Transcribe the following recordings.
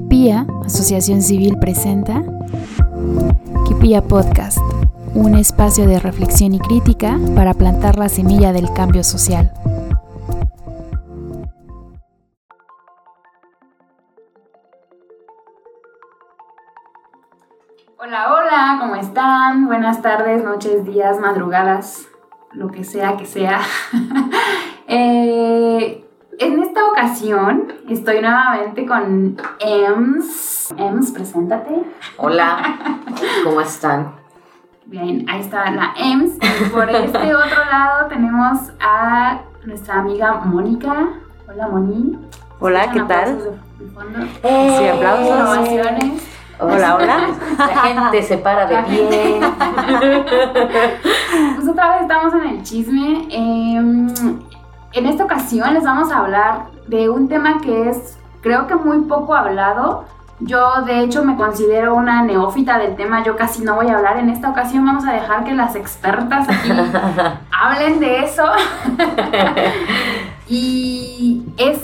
Kipia, Asociación Civil, presenta Kipia Podcast, un espacio de reflexión y crítica para plantar la semilla del cambio social. Hola, hola, ¿cómo están? Buenas tardes, noches, días, madrugadas, lo que sea que sea. eh, en esta ocasión estoy nuevamente con Ems. Ems, preséntate. Hola, ¿cómo están? Bien, ahí está la Ems. Y por este otro lado tenemos a nuestra amiga Mónica. Hola, Moni. Hola, ¿qué tal? Eh, sí, aplausos. Hola, hola. La gente se para de pie. pues otra vez estamos en el chisme. Eh, en esta ocasión les vamos a hablar de un tema que es creo que muy poco hablado. Yo de hecho me considero una neófita del tema, yo casi no voy a hablar. En esta ocasión vamos a dejar que las expertas aquí hablen de eso. y es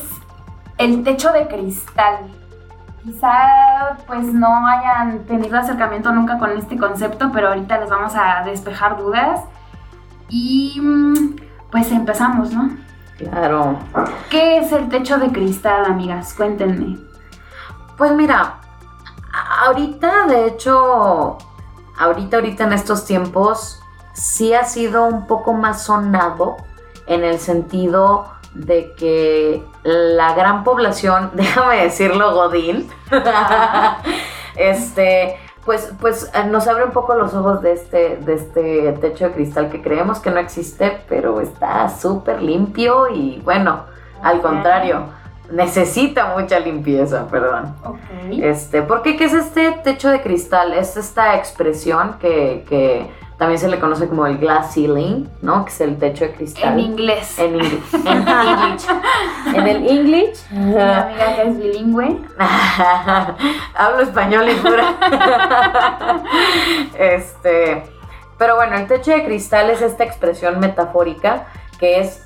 el techo de cristal. Quizá pues no hayan tenido acercamiento nunca con este concepto, pero ahorita les vamos a despejar dudas. Y mm, pues empezamos, ¿no? Claro. ¿Qué es el techo de cristal, amigas? Cuéntenme. Pues mira, ahorita, de hecho, ahorita, ahorita en estos tiempos, sí ha sido un poco más sonado en el sentido de que la gran población, déjame decirlo, Godín, este, pues, pues eh, nos abre un poco los ojos de este, de este techo de cristal que creemos que no existe, pero está súper limpio y bueno, al contrario, necesita mucha limpieza, perdón. Este, ¿Por qué? ¿Qué es este techo de cristal? Es esta expresión que, que también se le conoce como el glass ceiling, ¿no? Que es el techo de cristal. En inglés. En inglés. En English. en el English. Mi amiga que es bilingüe. Hablo español y pura. este. Pero bueno, el techo de cristal es esta expresión metafórica que es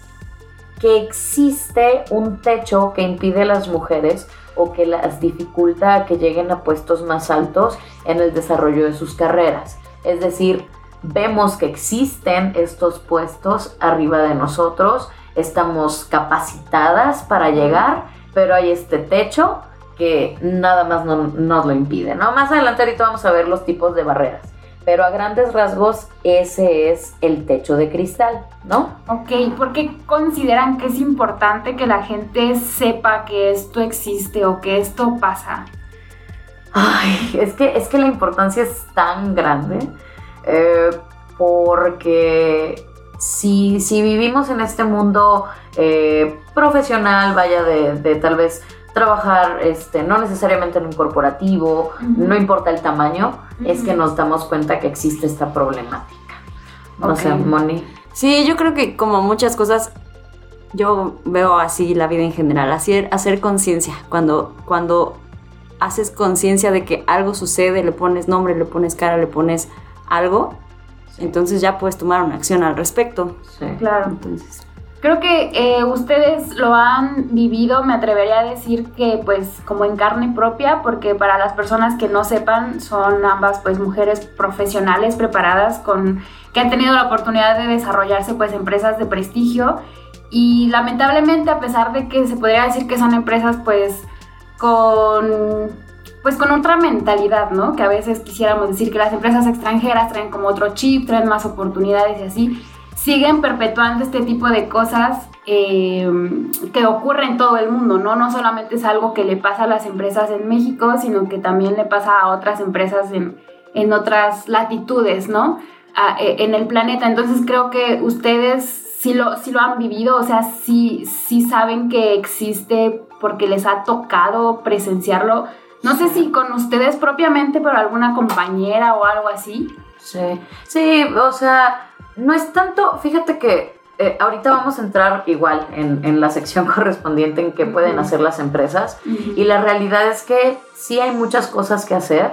que existe un techo que impide a las mujeres o que las dificulta a que lleguen a puestos más altos en el desarrollo de sus carreras. Es decir, vemos que existen estos puestos arriba de nosotros, estamos capacitadas para llegar, pero hay este techo que nada más nos lo impide, ¿no? Más adelante ahorita vamos a ver los tipos de barreras, pero a grandes rasgos ese es el techo de cristal, ¿no? Ok, ¿por qué consideran que es importante que la gente sepa que esto existe o que esto pasa? Ay, es que, es que la importancia es tan grande eh, porque si, si, vivimos en este mundo eh, profesional, vaya de, tal vez trabajar, este, no necesariamente en un corporativo, no importa el tamaño, es que nos damos cuenta que existe esta problemática. No sé, Moni. Sí, yo creo que como muchas cosas, yo veo así la vida en general, hacer, hacer conciencia. Cuando, cuando haces conciencia de que algo sucede, le pones nombre, le pones cara, le pones algo, entonces ya puedes tomar una acción al respecto. Sí. Claro. Entonces. Creo que eh, ustedes lo han vivido, me atrevería a decir que pues como en carne propia, porque para las personas que no sepan, son ambas pues mujeres profesionales preparadas con que han tenido la oportunidad de desarrollarse pues empresas de prestigio y lamentablemente a pesar de que se podría decir que son empresas pues con pues con otra mentalidad, ¿no? Que a veces quisiéramos decir que las empresas extranjeras traen como otro chip, traen más oportunidades y así, siguen perpetuando este tipo de cosas eh, que ocurren en todo el mundo, ¿no? No solamente es algo que le pasa a las empresas en México, sino que también le pasa a otras empresas en, en otras latitudes, ¿no? E, en el planeta. Entonces creo que ustedes sí lo, lo han vivido, o sea, sí, sí saben que existe porque les ha tocado presenciarlo no sé si con ustedes propiamente, pero alguna compañera o algo así. Sí, sí, o sea, no es tanto, fíjate que eh, ahorita vamos a entrar igual en, la sección correspondiente en qué pueden hacer las empresas. Y la realidad es que sí hay muchas cosas que hacer.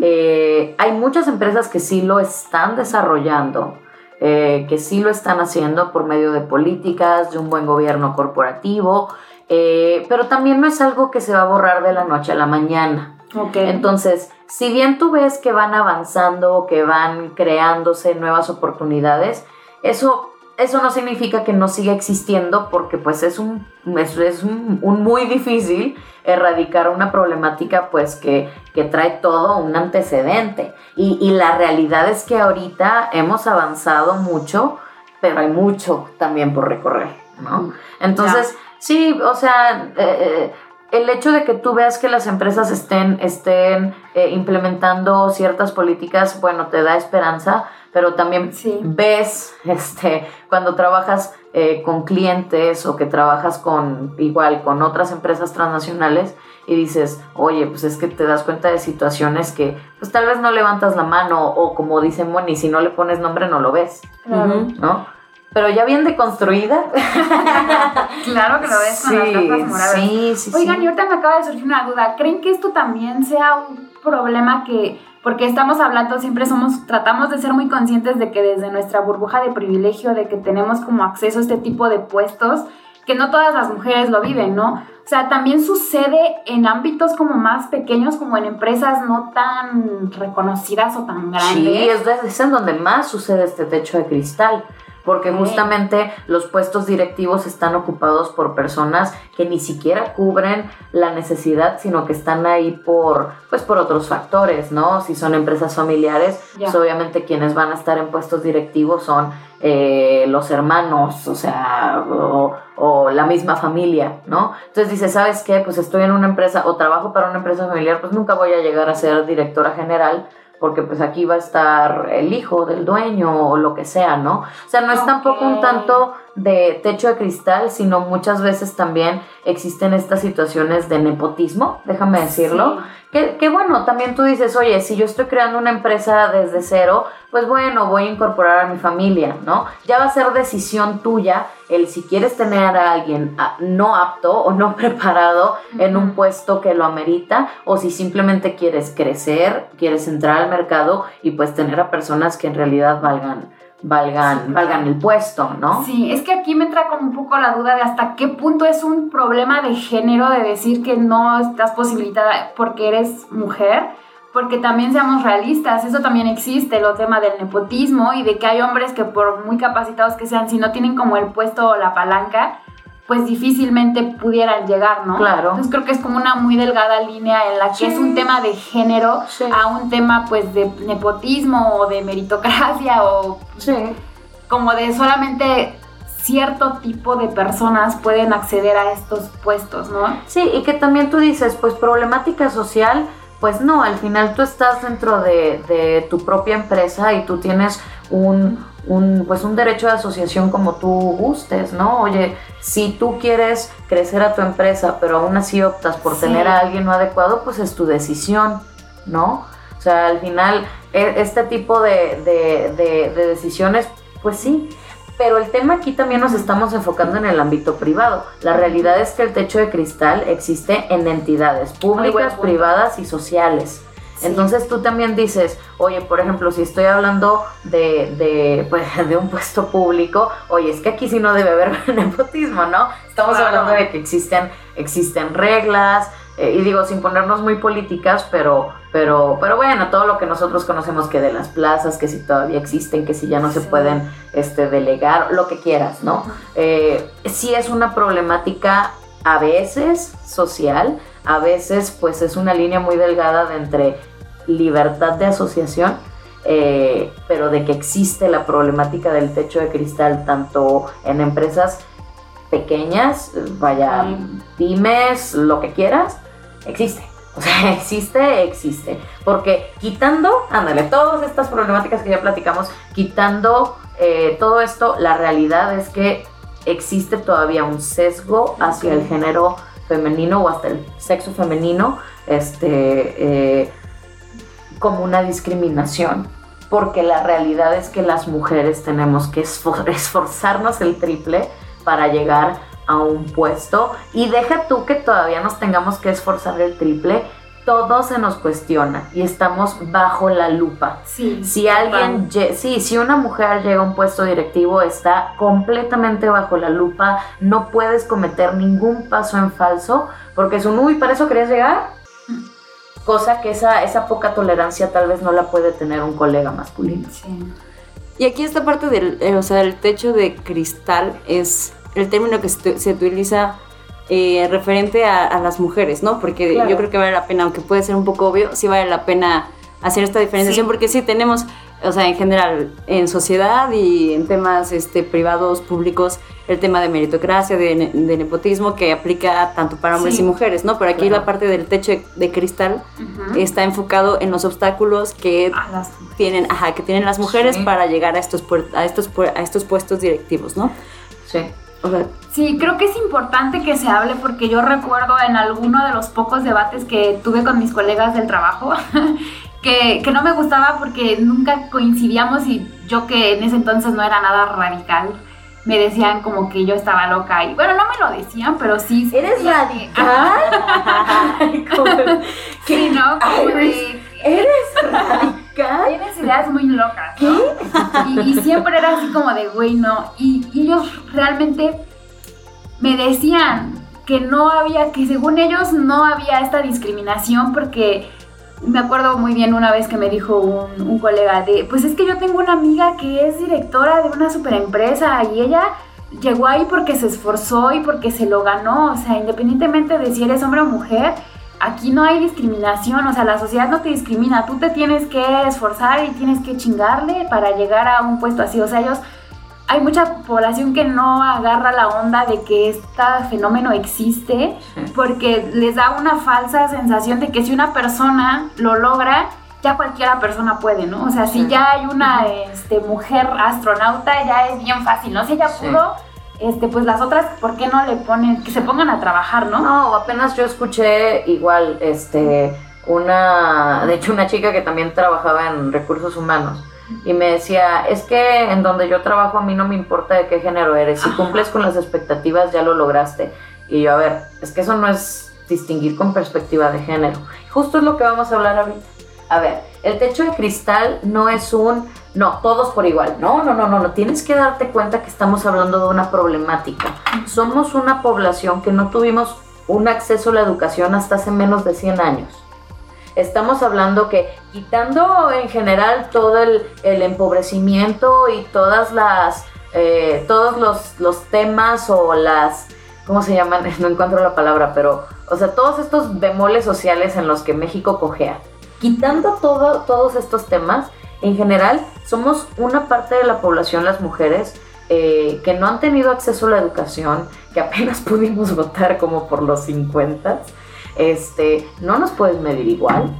Eh, hay muchas empresas que sí lo están desarrollando, eh, que sí lo están haciendo por medio de políticas, de un buen gobierno corporativo, Eh, pero también no es algo que se va a borrar de la noche a la mañana. Entonces, si bien tú ves que van avanzando, que van creándose nuevas oportunidades, eso, eso no significa que no siga existiendo porque pues es un, es, es un, un muy difícil erradicar una problemática pues que, que trae todo un antecedente. Y, y la realidad es que ahorita hemos avanzado mucho, pero hay mucho también por recorrer, ¿no? Entonces, sí, o sea... eh, eh, el hecho de que tú veas que las empresas estén, estén eh, implementando ciertas políticas, bueno, te da esperanza, pero también Sí. ves, este, cuando trabajas eh, con clientes o que trabajas con, igual, con otras empresas transnacionales y dices, oye, pues es que te das cuenta de situaciones que, pues tal vez no levantas la mano o como dice Moni, si no le pones nombre no lo ves, Claro. ¿no? Pero ya bien deconstruida. Claro que lo ves con las gafas moradas. sí, sí, Oigan, sí. y ahorita me acaba de surgir una duda. ¿Creen que esto también sea un problema que, porque estamos hablando, siempre somos, tratamos de ser muy conscientes de que desde nuestra burbuja de privilegio, de que tenemos como acceso a este tipo de puestos, que no todas las mujeres lo viven, ¿no? O sea, también sucede en ámbitos como más pequeños, como en empresas no tan reconocidas o tan grandes. Sí, es, es en donde más sucede este techo de cristal. Porque justamente los puestos directivos están ocupados por personas que ni siquiera cubren la necesidad, sino que están ahí por, pues, por otros factores, ¿no? Si son empresas familiares, pues obviamente quienes van a estar en puestos directivos son eh, los hermanos, o sea, o, o la misma familia, ¿no? Entonces dice, ¿sabes qué? Pues estoy en una empresa o trabajo para una empresa familiar, pues nunca voy a llegar a ser directora general porque pues aquí va a estar el hijo del dueño o lo que sea, ¿no? O sea, no es tampoco un tanto de techo de cristal, sino muchas veces también existen estas situaciones de nepotismo, déjame decirlo, Sí. Que, que bueno, también tú dices, oye, si yo estoy creando una empresa desde cero, pues bueno, voy a incorporar a mi familia, ¿no? Ya va a ser decisión tuya el si quieres tener a alguien ah, no apto o no preparado en un puesto que lo amerita, o si simplemente quieres crecer, quieres entrar al mercado y pues tener a personas que en realidad valgan, valgan, Sí, valgan el puesto, ¿no? Sí, es que aquí me entra como un poco la duda de hasta qué punto es un problema de género de decir que no estás posibilitada porque eres mujer, porque también seamos realistas, eso también existe, el tema del nepotismo y de que hay hombres que por muy capacitados que sean, si no tienen como el puesto o la palanca, pues difícilmente pudieran llegar, ¿no? Claro. Entonces creo que es como una muy delgada línea en la que Sí. es un tema de género Sí. a un tema pues de nepotismo o de meritocracia o Sí. como de solamente cierto tipo de personas pueden acceder a estos puestos, ¿no? Sí, y que también tú dices, pues problemática social, pues no, al final tú estás dentro de, de tu propia empresa y tú tienes un, un, pues un derecho de asociación como tú gustes, ¿no? Oye, si tú quieres crecer a tu empresa, pero aún así optas por Sí. tener a alguien no adecuado, pues es tu decisión, ¿no? O sea, al final, e- este tipo de, de- de- de decisiones, pues sí, pero el tema aquí también nos estamos enfocando en el ámbito privado. La realidad es que el techo de cristal existe en entidades públicas, privadas y sociales. Sí. Entonces tú también dices, oye, por ejemplo, si estoy hablando de, de, pues, de un puesto público, oye, es que aquí sí no debe haber nepotismo, ¿no? Estamos Claro. hablando de que existen, existen reglas, eh, y digo, sin ponernos muy políticas, pero, pero, pero bueno, todo lo que nosotros conocemos que de las plazas, que si todavía existen, que si ya no se pueden este, delegar, lo que quieras, ¿no? Eh, sí es una problemática a veces social, a veces pues es una línea muy delgada de entre libertad de asociación, eh, pero de que existe la problemática del techo de cristal tanto en empresas pequeñas, vaya, pymes, lo que quieras, existe. O sea, existe, existe. Porque quitando, ándale, todas estas problemáticas que ya platicamos, quitando eh, todo esto, la realidad es que existe todavía un sesgo hacia el género femenino o hasta el sexo femenino, este, eh, como una discriminación. Porque la realidad es que las mujeres tenemos que esfor- esforzarnos el triple para llegar a un puesto. Y deja tú que todavía nos tengamos que esforzar el triple todo se nos cuestiona y estamos bajo la lupa. Sí. Si alguien, sí, si una mujer llega a un puesto directivo, está completamente bajo la lupa, no puedes cometer ningún paso en falso, porque es un, uy, ¿para eso querías llegar? Cosa que esa, esa poca tolerancia tal vez no la puede tener un colega masculino. Sí. Y aquí esta parte del, eh, o sea, el techo de cristal es el término que se, se utiliza eh, referente a, a las mujeres, ¿no? Porque Claro. yo creo que vale la pena, aunque puede ser un poco obvio, sí vale la pena hacer esta diferenciación, Sí. porque sí tenemos, o sea, en general, en sociedad y en temas este, privados, públicos, el tema de meritocracia, de, ne- de nepotismo, que aplica tanto para hombres Sí. y mujeres, ¿no? Pero aquí Claro. la parte del techo de, cristal está enfocado en los obstáculos que las- tienen, ajá, que tienen las mujeres Sí. para llegar a estos a estos a estos puestos directivos, ¿no? Sí. O sea, Sí, creo que es importante que se hable porque yo recuerdo en alguno de los pocos debates que tuve con mis colegas del trabajo que, que no me gustaba porque nunca coincidíamos y yo que en ese entonces no era nada radical, me decían como que yo estaba loca y bueno, no me lo decían, pero sí. ¿Eres radical? ¿Cómo? Sí, ¿no? Como Ay, de- ¿Eres radical? Tienes ideas muy locas, ¿no? Y, y siempre era así como de, güey, no. Y, y ellos realmente me decían que no había, que según ellos no había esta discriminación porque me acuerdo muy bien una vez que me dijo un, colega de, pues es que yo tengo una amiga que es directora de una super empresa y ella llegó ahí porque se esforzó y porque se lo ganó, o sea, independientemente de si eres hombre o mujer, aquí no hay discriminación, o sea, la sociedad no te discrimina, tú te tienes que esforzar y tienes que chingarle para llegar a un puesto así, o sea, ellos, hay mucha población que no agarra la onda de que este fenómeno existe porque les da una falsa sensación de que si una persona lo logra, ya cualquiera persona puede, ¿no? O sea, si ya hay una este, mujer astronauta, ya es bien fácil, ¿no? Si ella pudo, este, pues las otras, ¿por qué no le ponen, que se pongan a trabajar, ¿no? No, apenas yo escuché igual, este, una, de hecho una chica que también trabajaba en recursos humanos y me decía, es que en donde yo trabajo a mí no me importa de qué género eres, si cumples con las expectativas ya lo lograste. Y yo, a ver, es que eso no es distinguir con perspectiva de género. Justo es lo que vamos a hablar ahorita. A ver, el techo de cristal no es un, no, todos por igual. No, no, no, no, no. Tienes que darte cuenta que estamos hablando de una problemática. Somos una población que no tuvimos un acceso a la educación hasta hace menos de 100 años. Estamos hablando que quitando en general todo el, empobrecimiento y todas las, eh, todos los, los temas o las, ¿cómo se llaman? No encuentro la palabra, pero, o sea, todos estos bemoles sociales en los que México cojea. Quitando todo, todos estos temas, en general, somos una parte de la población, las mujeres, eh, que no han tenido acceso a la educación, que apenas pudimos votar como por los 50, este, no nos puedes medir igual.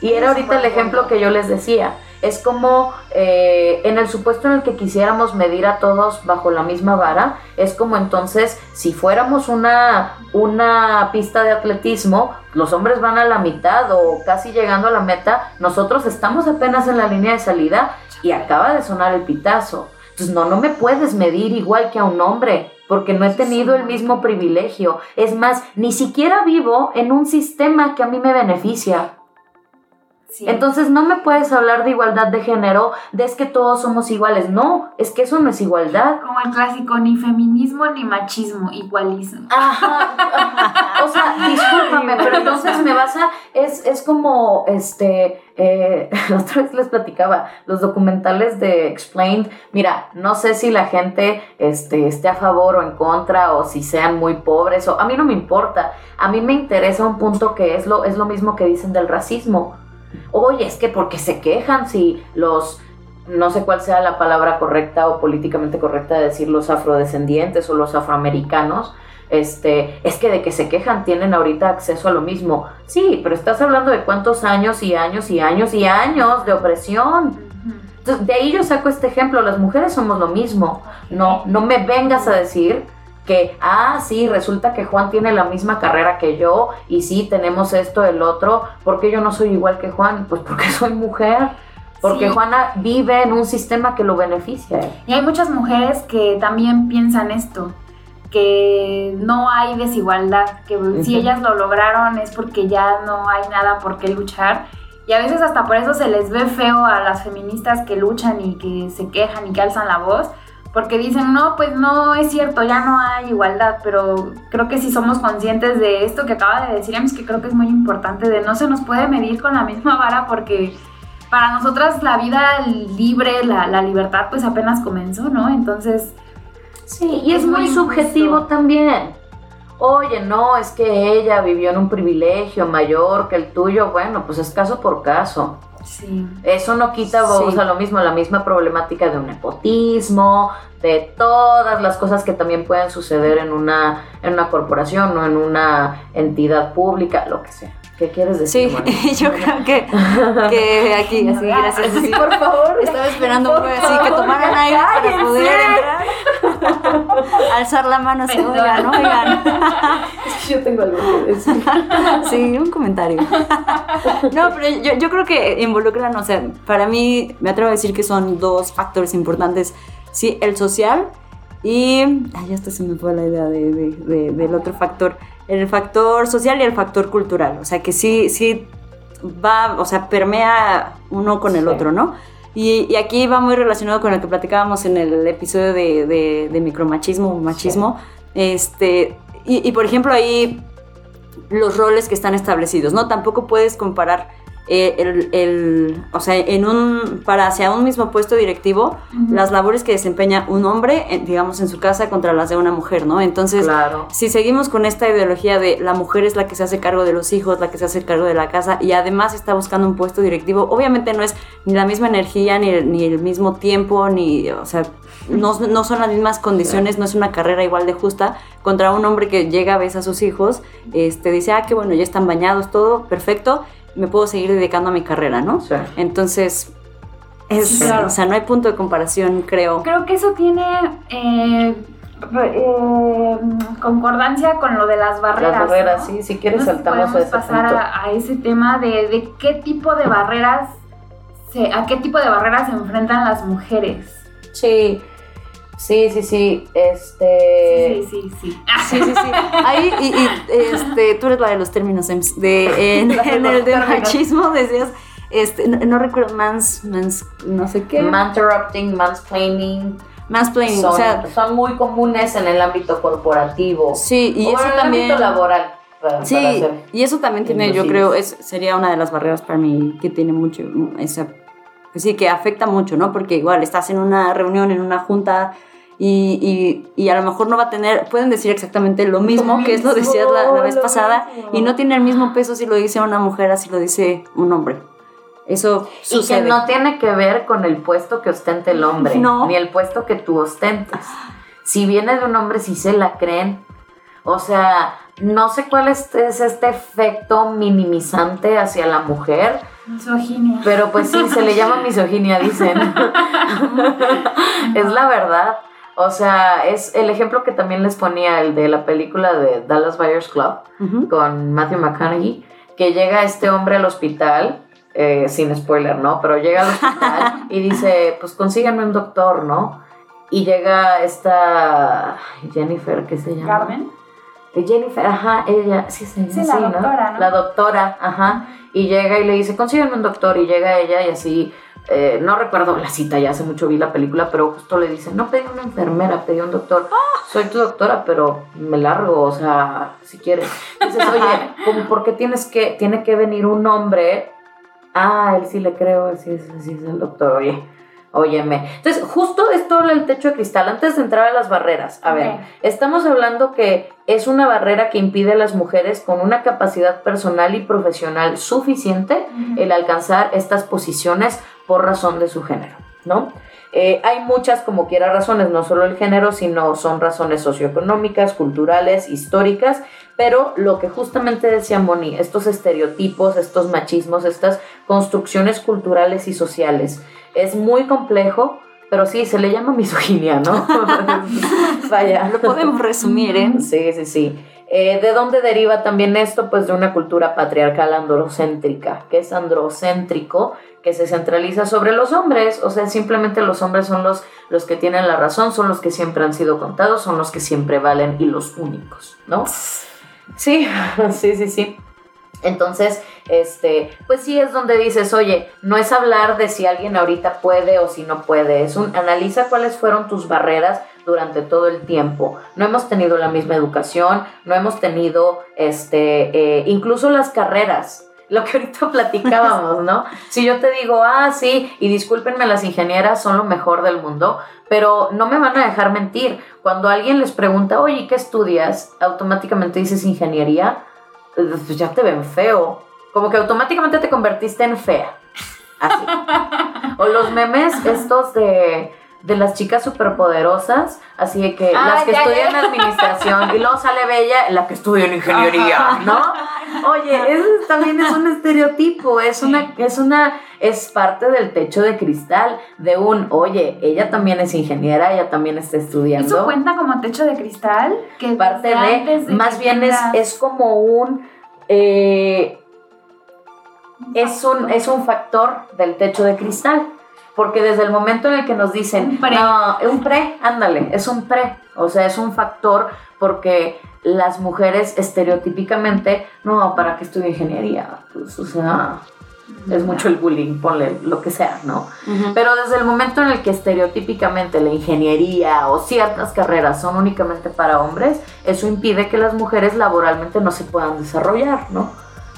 Y era ahorita el ejemplo que yo les decía. Es como eh, en el supuesto en el que quisiéramos medir a todos bajo la misma vara, es como entonces si fuéramos una, una pista de atletismo, los hombres van a la mitad o casi llegando a la meta, nosotros estamos apenas en la línea de salida y acaba de sonar el pitazo. Entonces no, no me puedes medir igual que a un hombre, porque no he tenido el mismo privilegio. Es más, ni siquiera vivo en un sistema que a mí me beneficia. Sí. Entonces no me puedes hablar de igualdad de género, de es que todos somos iguales. No, es que eso no es igualdad. Como el clásico, ni feminismo ni machismo, igualismo. Ajá, ajá. O sea, discúlpame, pero entonces me vas a. Es, es como este. Eh, la otra vez les platicaba, los documentales de Explained. Mira, no sé si la gente este, esté a favor o en contra, o si sean muy pobres, o a mí no me importa. A mí me interesa un punto que es lo, es lo mismo que dicen del racismo. Oye, es que porque se quejan si los no sé cuál sea la palabra correcta o políticamente correcta de decir los afrodescendientes o los afroamericanos, este, es que de que se quejan tienen ahorita acceso a lo mismo. Sí, pero estás hablando de cuántos años y años y años y años de opresión. Entonces, de ahí yo saco este ejemplo, las mujeres somos lo mismo. No, no me vengas a decir que, ah, sí, resulta que Juan tiene la misma carrera que yo y sí, tenemos esto, el otro, porque yo no soy igual que Juan? Pues porque soy mujer. Porque Sí. Juana vive en un sistema que lo beneficia. Y hay muchas mujeres que también piensan esto, que no hay desigualdad, que si ellas lo lograron es porque ya no hay nada por qué luchar. Y a veces hasta por eso se les ve feo a las feministas que luchan y que se quejan y que alzan la voz, porque dicen, no, pues no es cierto, ya no hay igualdad, pero creo que si somos conscientes de esto que acaba de decir, es que creo que es muy importante, de no se nos puede medir con la misma vara porque para nosotras la vida libre, la, la libertad, pues apenas comenzó, ¿no? Entonces... Sí, y es, muy, subjetivo también. Oye, no, es que ella vivió en un privilegio mayor que el tuyo. Bueno, pues es caso por caso. Sí. Eso no quita, o sea, lo mismo, la misma problemática de un nepotismo, de todas las cosas que también pueden suceder en una, en una corporación o en una entidad pública, lo que sea. ¿Qué quieres decir? Sí, yo creo que, que aquí, así, gracias. Sí, por favor. Estaba esperando así que tomaran aire para poder entrar. Alzar la mano así, oigan, oigan. Es que yo tengo algo que decir. Sí, un comentario. No, pero yo, yo creo que involucran, o sea, para mí me atrevo a decir que son dos factores importantes. Sí, el social y... Ay, ya hasta se me fue la idea de, de, de, del otro factor el factor social y el factor cultural. O sea, que sí, sí va, o sea, permea uno con el otro, ¿no? Y, aquí va muy relacionado con lo que platicábamos en el episodio de, de, micromachismo, machismo. Este, y, y, por ejemplo, ahí los roles que están establecidos, ¿no? Tampoco puedes comparar eh, el, el, o sea, en un, para hacia un mismo puesto directivo, las labores que desempeña un hombre, digamos, en su casa contra las de una mujer, ¿no? Entonces, si seguimos con esta ideología de la mujer es la que se hace cargo de los hijos, la que se hace cargo de la casa y además está buscando un puesto directivo, obviamente no es ni la misma energía, ni, ni el mismo tiempo, ni, o sea, no, no, son las mismas condiciones, no es una carrera igual de justa contra un hombre que llega a veces a sus hijos, este, dice, ah, que bueno, ya están bañados, todo, perfecto, me puedo seguir dedicando a mi carrera, ¿no? Sí. Entonces, es, o sea, no hay punto de comparación, creo. Creo que eso tiene eh, eh, concordancia con lo de las barreras. Las barreras, sí, si quieres saltamos a ese pasar A, ese tema de, de, qué tipo de barreras, se, a qué tipo de barreras se enfrentan las mujeres. Sí. Sí, sí, sí, este... Sí, sí, sí. Sí, sí, sí. Ahí, y, y, este, tú eres la de los términos, de, en, en el de machismo decías, este, no, recuerdo, mans, mans, no sé qué. Manterrupting, mansplaining. Mansplaining, son, o sea... Son muy comunes en el ámbito corporativo. Sí, y o eso en el también... ámbito laboral. Para, sí, para y eso también tiene, yo creo, es, sería una de las barreras para mí que tiene mucho, esa pues sí, que afecta mucho, ¿no? Porque igual estás en una reunión, en una junta y, y, y, a lo mejor no va a tener, pueden decir exactamente lo mismo, que es lo decías la, la vez pasada, y no tiene el mismo peso si lo dice una mujer así lo dice un hombre. Eso sucede. Y que no tiene que ver con el puesto que ostente el hombre, ni el puesto que tú ostentes. Si viene de un hombre, si se la creen. O sea, no sé cuál es, es este efecto minimizante hacia la mujer Misoginia. Pero pues sí, se le llama misoginia, dicen. es la verdad. O sea, es el ejemplo que también les ponía el de la película de Dallas Buyers Club con Matthew McConaughey, que llega este hombre al hospital, eh, sin spoiler, ¿no? Pero llega al hospital y dice, pues consíganme un doctor, ¿no? Y llega esta Jennifer, ¿qué se llama? Carmen. Jennifer, ajá, ella, sí, sí, sí, la doctora, ¿no? La doctora, ajá, y llega y le dice, consígueme un doctor, y llega ella y así, eh, no recuerdo la cita, ya hace mucho vi la película, pero justo le dice, no pedí una enfermera, pedí un doctor, soy tu doctora, pero me largo, o sea, si quieres. Dices, oye, como porque tienes que, tiene que venir un hombre, ah, él sí le creo, él sí, sí es el doctor, oye, Óyeme. Entonces, justo esto el techo de cristal, antes de entrar a las barreras. A ver, estamos hablando que es una barrera que impide a las mujeres con una capacidad personal y profesional suficiente el alcanzar estas posiciones por razón de su género, ¿no? Eh, hay muchas, como quiera, razones, no solo el género, sino son razones socioeconómicas, culturales, históricas, pero lo que justamente decía Moni, estos estereotipos, estos machismos, estas construcciones culturales y sociales, es muy complejo, pero sí, se le llama misoginia, ¿no? Vaya. Lo podemos resumir, ¿eh? Sí, sí, sí. Eh, ¿De dónde deriva también esto? Pues de una cultura patriarcal androcéntrica, que es androcéntrico, que se centraliza sobre los hombres, o sea, simplemente los hombres son los, los que tienen la razón, son los que siempre han sido contados, son los que siempre valen y los únicos, ¿no? Sí, sí, sí, sí. Entonces, este, pues sí es donde dices, oye, no es hablar de si alguien ahorita puede o si no puede, es un analiza cuáles fueron tus barreras durante todo el tiempo. No hemos tenido la misma educación, no hemos tenido, este, eh, incluso las carreras. Lo que ahorita platicábamos, ¿no? Si yo te digo, ah, sí, y discúlpenme, las ingenieras son lo mejor del mundo, pero no me van a dejar mentir. Cuando alguien les pregunta, oye, ¿qué estudias? Automáticamente dices ingeniería pues ya te ven feo. Como que automáticamente te convertiste en fea. Así. o los memes estos de, de las chicas superpoderosas, así de que Ah, las que ya, estudian ya. administración y luego sale Bella, la que estudia en ingeniería, ¿no? Oye, eso también es un estereotipo, es una, es una, es parte del techo de cristal de un, oye, ella también es ingeniera, ella también está estudiando ¿Eso cuenta como techo de cristal? Que parte de, más bien es, es como un eh, es un es un factor del techo de cristal porque desde el momento en el que nos dicen Un pre. no un pre ándale es un pre o sea es un factor porque las mujeres estereotípicamente no para qué estudio ingeniería pues o sea es mucho el bullying ponle lo que sea no pero desde el momento en el que estereotípicamente la ingeniería o ciertas carreras son únicamente para hombres, eso impide que las mujeres laboralmente no se puedan desarrollar, ¿no?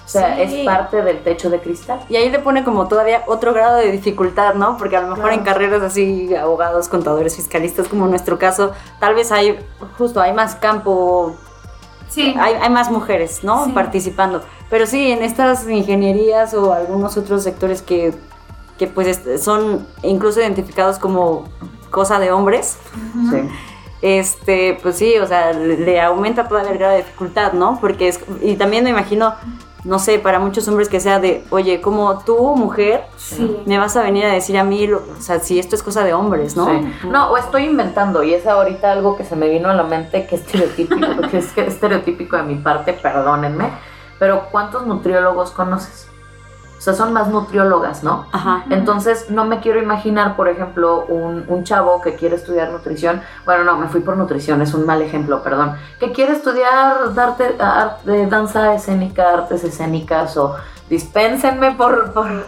O sea, Sí. es parte del techo de cristal. Y ahí le pone como todavía otro grado de dificultad, ¿no? Porque a lo mejor Claro. en carreras así, abogados, contadores, fiscalistas, como en nuestro caso, tal vez hay, justo hay más campo, Sí. hay, hay más mujeres, ¿no? Sí. Participando. Pero sí, en estas ingenierías o algunos otros sectores que, que pues son incluso identificados como cosa de hombres. Sí. este, pues sí, o sea, le, le aumenta todavía el grado de dificultad, ¿no? Porque es, y también me imagino, no sé, para muchos hombres que sea de, oye, como tú, mujer, Sí. me vas a venir a decir a mí, lo- o sea, si esto es cosa de hombres, ¿no? Sí. No, o estoy inventando y es ahorita algo que se me vino a la mente que es estereotípico, que es que es estereotípico de mi parte, perdónenme, pero ¿cuántos nutriólogos conoces? O sea, son más nutriólogas, ¿no? Ajá. Entonces, no me quiero imaginar, por ejemplo, un, un chavo que quiere estudiar nutrición. Bueno, no, me fui por nutrición, es un mal ejemplo, perdón. Que quiere estudiar arte, arte- danza escénica, artes escénicas o dispénsenme por. por...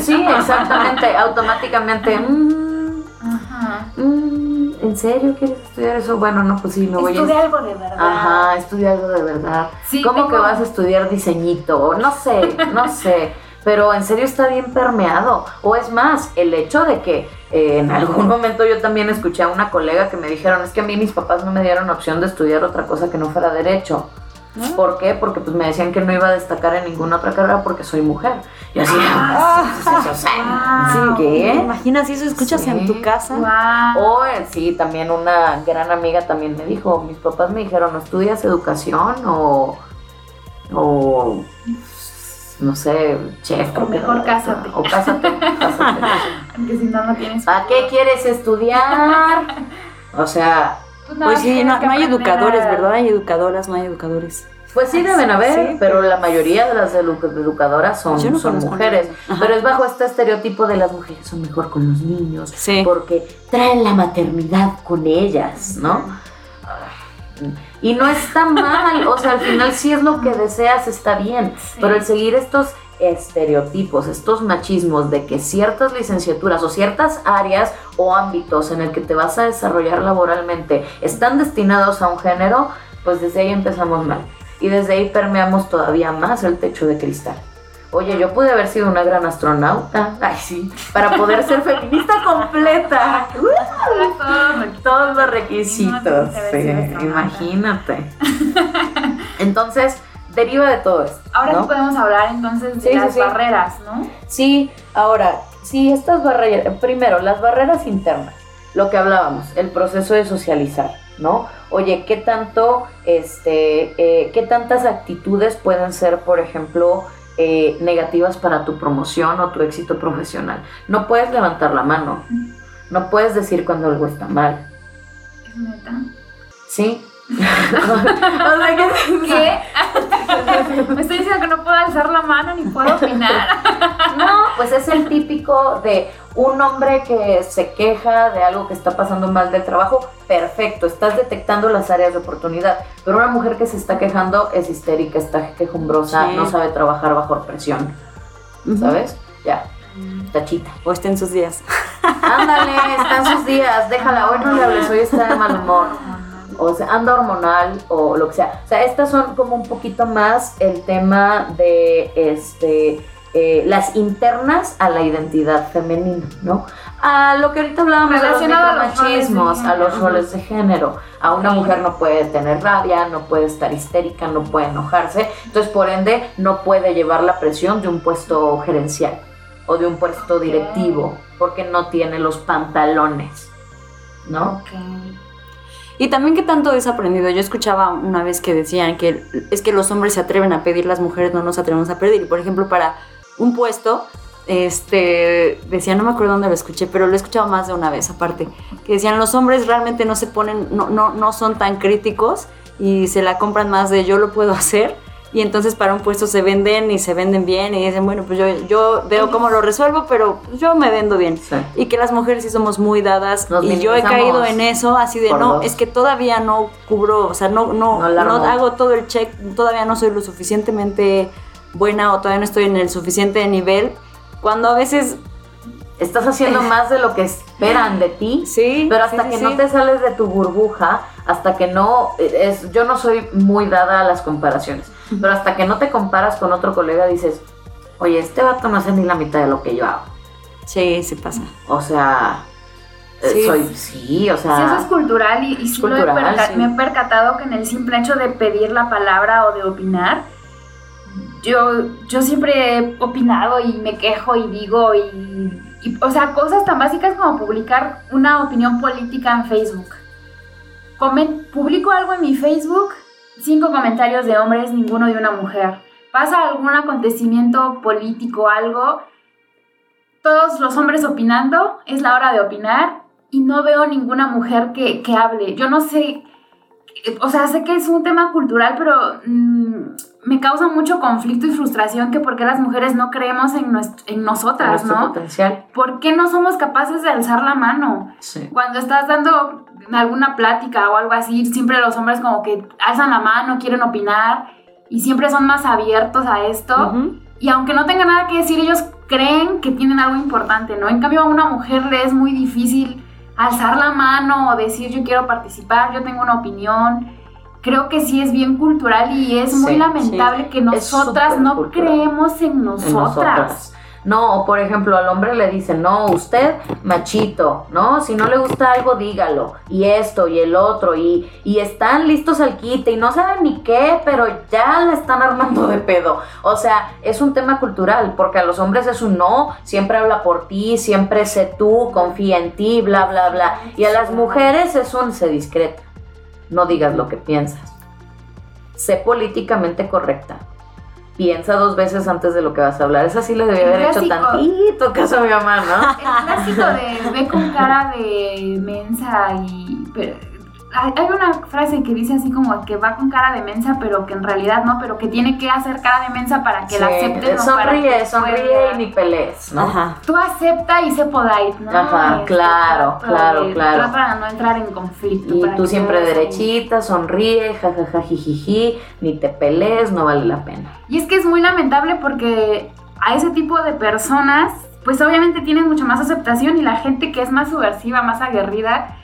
Sí, exactamente, automáticamente. mm, Ajá. mm, ¿En serio quieres estudiar eso? Bueno, no, pues sí, me voy a. Estudia algo de verdad. Ajá, estudia algo de verdad. Sí, ¿Cómo que vas a estudiar diseñito? No sé, no sé. Pero en serio está bien permeado. O es más, el hecho de que eh, en algún momento yo también escuché a una colega que me dijeron, es que a mí mis papás no me dieron opción de estudiar otra cosa que no fuera derecho. ¿No? ¿Por qué? Porque pues me decían que no iba a destacar en ninguna otra carrera porque soy mujer. Y así, Ah, o sea, wow. ¿qué? ¿Te imaginas si eso escuchas Sí. en tu casa? Guau. O eh, sí, también una gran amiga también me dijo, mis papás me dijeron, ¿no estudias educación o, o no sé, chef? que mejor cásate. O cásate, cásate. Porque si no, no tienes. ¿Para qué quieres estudiar? O sea, Pues nada, Pues sí, no, no hay educadores, a- ¿verdad? Hay educadoras, no hay educadores. pues sí deben haber, Sí, pero la mayoría de las edu- educadoras son, no son mujeres. Pero es bajo este estereotipo de las mujeres son mejor con los niños. Sí. porque traen la maternidad con ellas, ¿no? Y no está mal, o sea, al final si es lo que deseas está bien, Sí. pero el seguir estos estereotipos, estos machismos de que ciertas licenciaturas o ciertas áreas o ámbitos en el que te vas a desarrollar laboralmente están destinados a un género, pues desde ahí empezamos mal. Y desde ahí permeamos todavía más el techo de cristal. Oye, yo pude haber sido una gran astronauta, ay sí, para poder ser feminista completa. Todo. Todos los requisitos, astronauta. imagínate. Entonces, deriva de todo esto. Ahora ¿no? sí podemos hablar entonces de Sí, sí, las sí. barreras, ¿no? Sí, ahora, sí, estas barreras, primero, las barreras internas, lo que hablábamos, el proceso de socializar, ¿no? Oye, ¿qué tanto, este, eh, qué tantas actitudes pueden ser, por ejemplo, eh, negativas para tu promoción o tu éxito profesional? No puedes levantar la mano, no puedes decir cuando algo está mal, Es neta. ¿sí? o sea, ¿qué? ¿Qué? Me estoy diciendo que no puedo alzar la mano ni puedo opinar. No, pues es el típico de un hombre que se queja de algo que está pasando mal del trabajo. Perfecto, estás detectando las áreas de oportunidad. Pero una mujer que se está quejando es histérica, está quejumbrosa, Sí. no sabe trabajar bajo presión. ¿Sabes? Ya, tachita. O está en sus días. Ándale, están sus días, déjala, hoy no le hables, hoy está de mal humor. O sea, anda hormonal o lo que sea. O sea, estas son como un poquito más el tema de este eh, las internas a la identidad femenina, ¿no? A lo que ahorita hablábamos de los Relacionado a los roles de micromachismos, a los género. roles de género. A una mujer no puede tener rabia, no puede estar histérica, no puede enojarse. Entonces, por ende, no puede llevar la presión de un puesto gerencial o de un puesto directivo porque no tiene los pantalones, ¿no? Ok. Y también que tanto es aprendido. Yo escuchaba una vez que decían que es que los hombres se atreven a pedir, las mujeres no nos atrevemos a pedir. Por ejemplo, para un puesto, este, decía, no me acuerdo dónde lo escuché, pero lo he escuchado más de una vez aparte, que decían los hombres realmente no se ponen, no, no, no son tan críticos y se la compran más de yo lo puedo hacer. Y entonces para un puesto se venden y se venden bien y dicen, bueno, pues yo, yo veo cómo lo resuelvo, pero yo me vendo bien. Sí. Y que las mujeres sí somos muy dadas Nos y yo he caído en eso así de no, dos. es que todavía no cubro, o sea, no, no, No no hago todo el check, todavía no soy lo suficientemente buena o todavía no estoy en el suficiente nivel. Cuando a veces, Estás haciendo más de lo que esperan de ti. sí, Pero hasta sí, que sí, no sí. te sales de tu burbuja, hasta que no es, yo no soy muy dada a las comparaciones, pero hasta que no te comparas con otro colega dices, oye, este vato no hace ni la mitad de lo que yo hago. Sí, sí pasa. O sea, eh, Sí. soy, sí, o Sí, eso es sea, cultural y, y he cultural, me he percatado que en el simple hecho de pedir la palabra o de opinar, yo, yo siempre he opinado y me quejo y digo y, o sea, cosas tan básicas como publicar una opinión política en Facebook. Comen- publico algo en mi Facebook, cinco comentarios de hombres, ninguno de una mujer. Pasa algún acontecimiento político, algo, todos los hombres opinando, es la hora de opinar y no veo ninguna mujer que, que hable. Yo no sé, o sea, sé que es un tema cultural, pero mm, me causa mucho conflicto y frustración que por qué las mujeres no creemos en, nuest- en nosotras, nuestro ¿no? potencial. ¿Por qué no somos capaces de alzar la mano? Sí. Cuando estás dando alguna plática o algo así, siempre los hombres como que alzan la mano, quieren opinar y siempre son más abiertos a esto. Y aunque no tengan nada que decir, ellos creen que tienen algo importante, ¿no? En cambio, a una mujer le es muy difícil alzar la mano o decir yo quiero participar, yo tengo una opinión. Creo que sí es bien cultural y es muy Sí, lamentable que nosotras no creemos en en nosotras. nosotras. No, por ejemplo, al hombre le dicen, no, usted machito, ¿no? Si no le gusta algo, dígalo. Y esto y el otro. Y, y están listos al quite y no saben ni qué, pero ya le están armando de pedo. O sea, es un tema cultural, porque a los hombres es un no, siempre habla por ti, siempre sé tú, confía en ti, bla, bla, bla. Y a las mujeres es un sé discreta. No digas lo que piensas. Sé políticamente correcta piensa dos veces antes de lo que vas a hablar. Esa sí le debía haber hecho tantito caso a mi mamá, ¿no? El clásico de ve con cara de mensa y... pero- hay hay una frase que dice así como que va con cara de mensa, pero que en realidad no, pero que tiene que hacer cara de mensa para que la Sí, acepten. o para sonríe, que sonríe pueda. y ni pelees, ¿no? Ajá. Tú acepta y sé polite, ¿no? Ajá, Este, claro, claro, claro. trata para no entrar en conflicto. Y tú siempre derechita, sonríe, jajaja, jijiji, ni te pelees, no vale la pena. Y es que es muy lamentable porque a ese tipo de personas, pues obviamente tienen mucha más aceptación y la gente que es más subversiva, más aguerrida,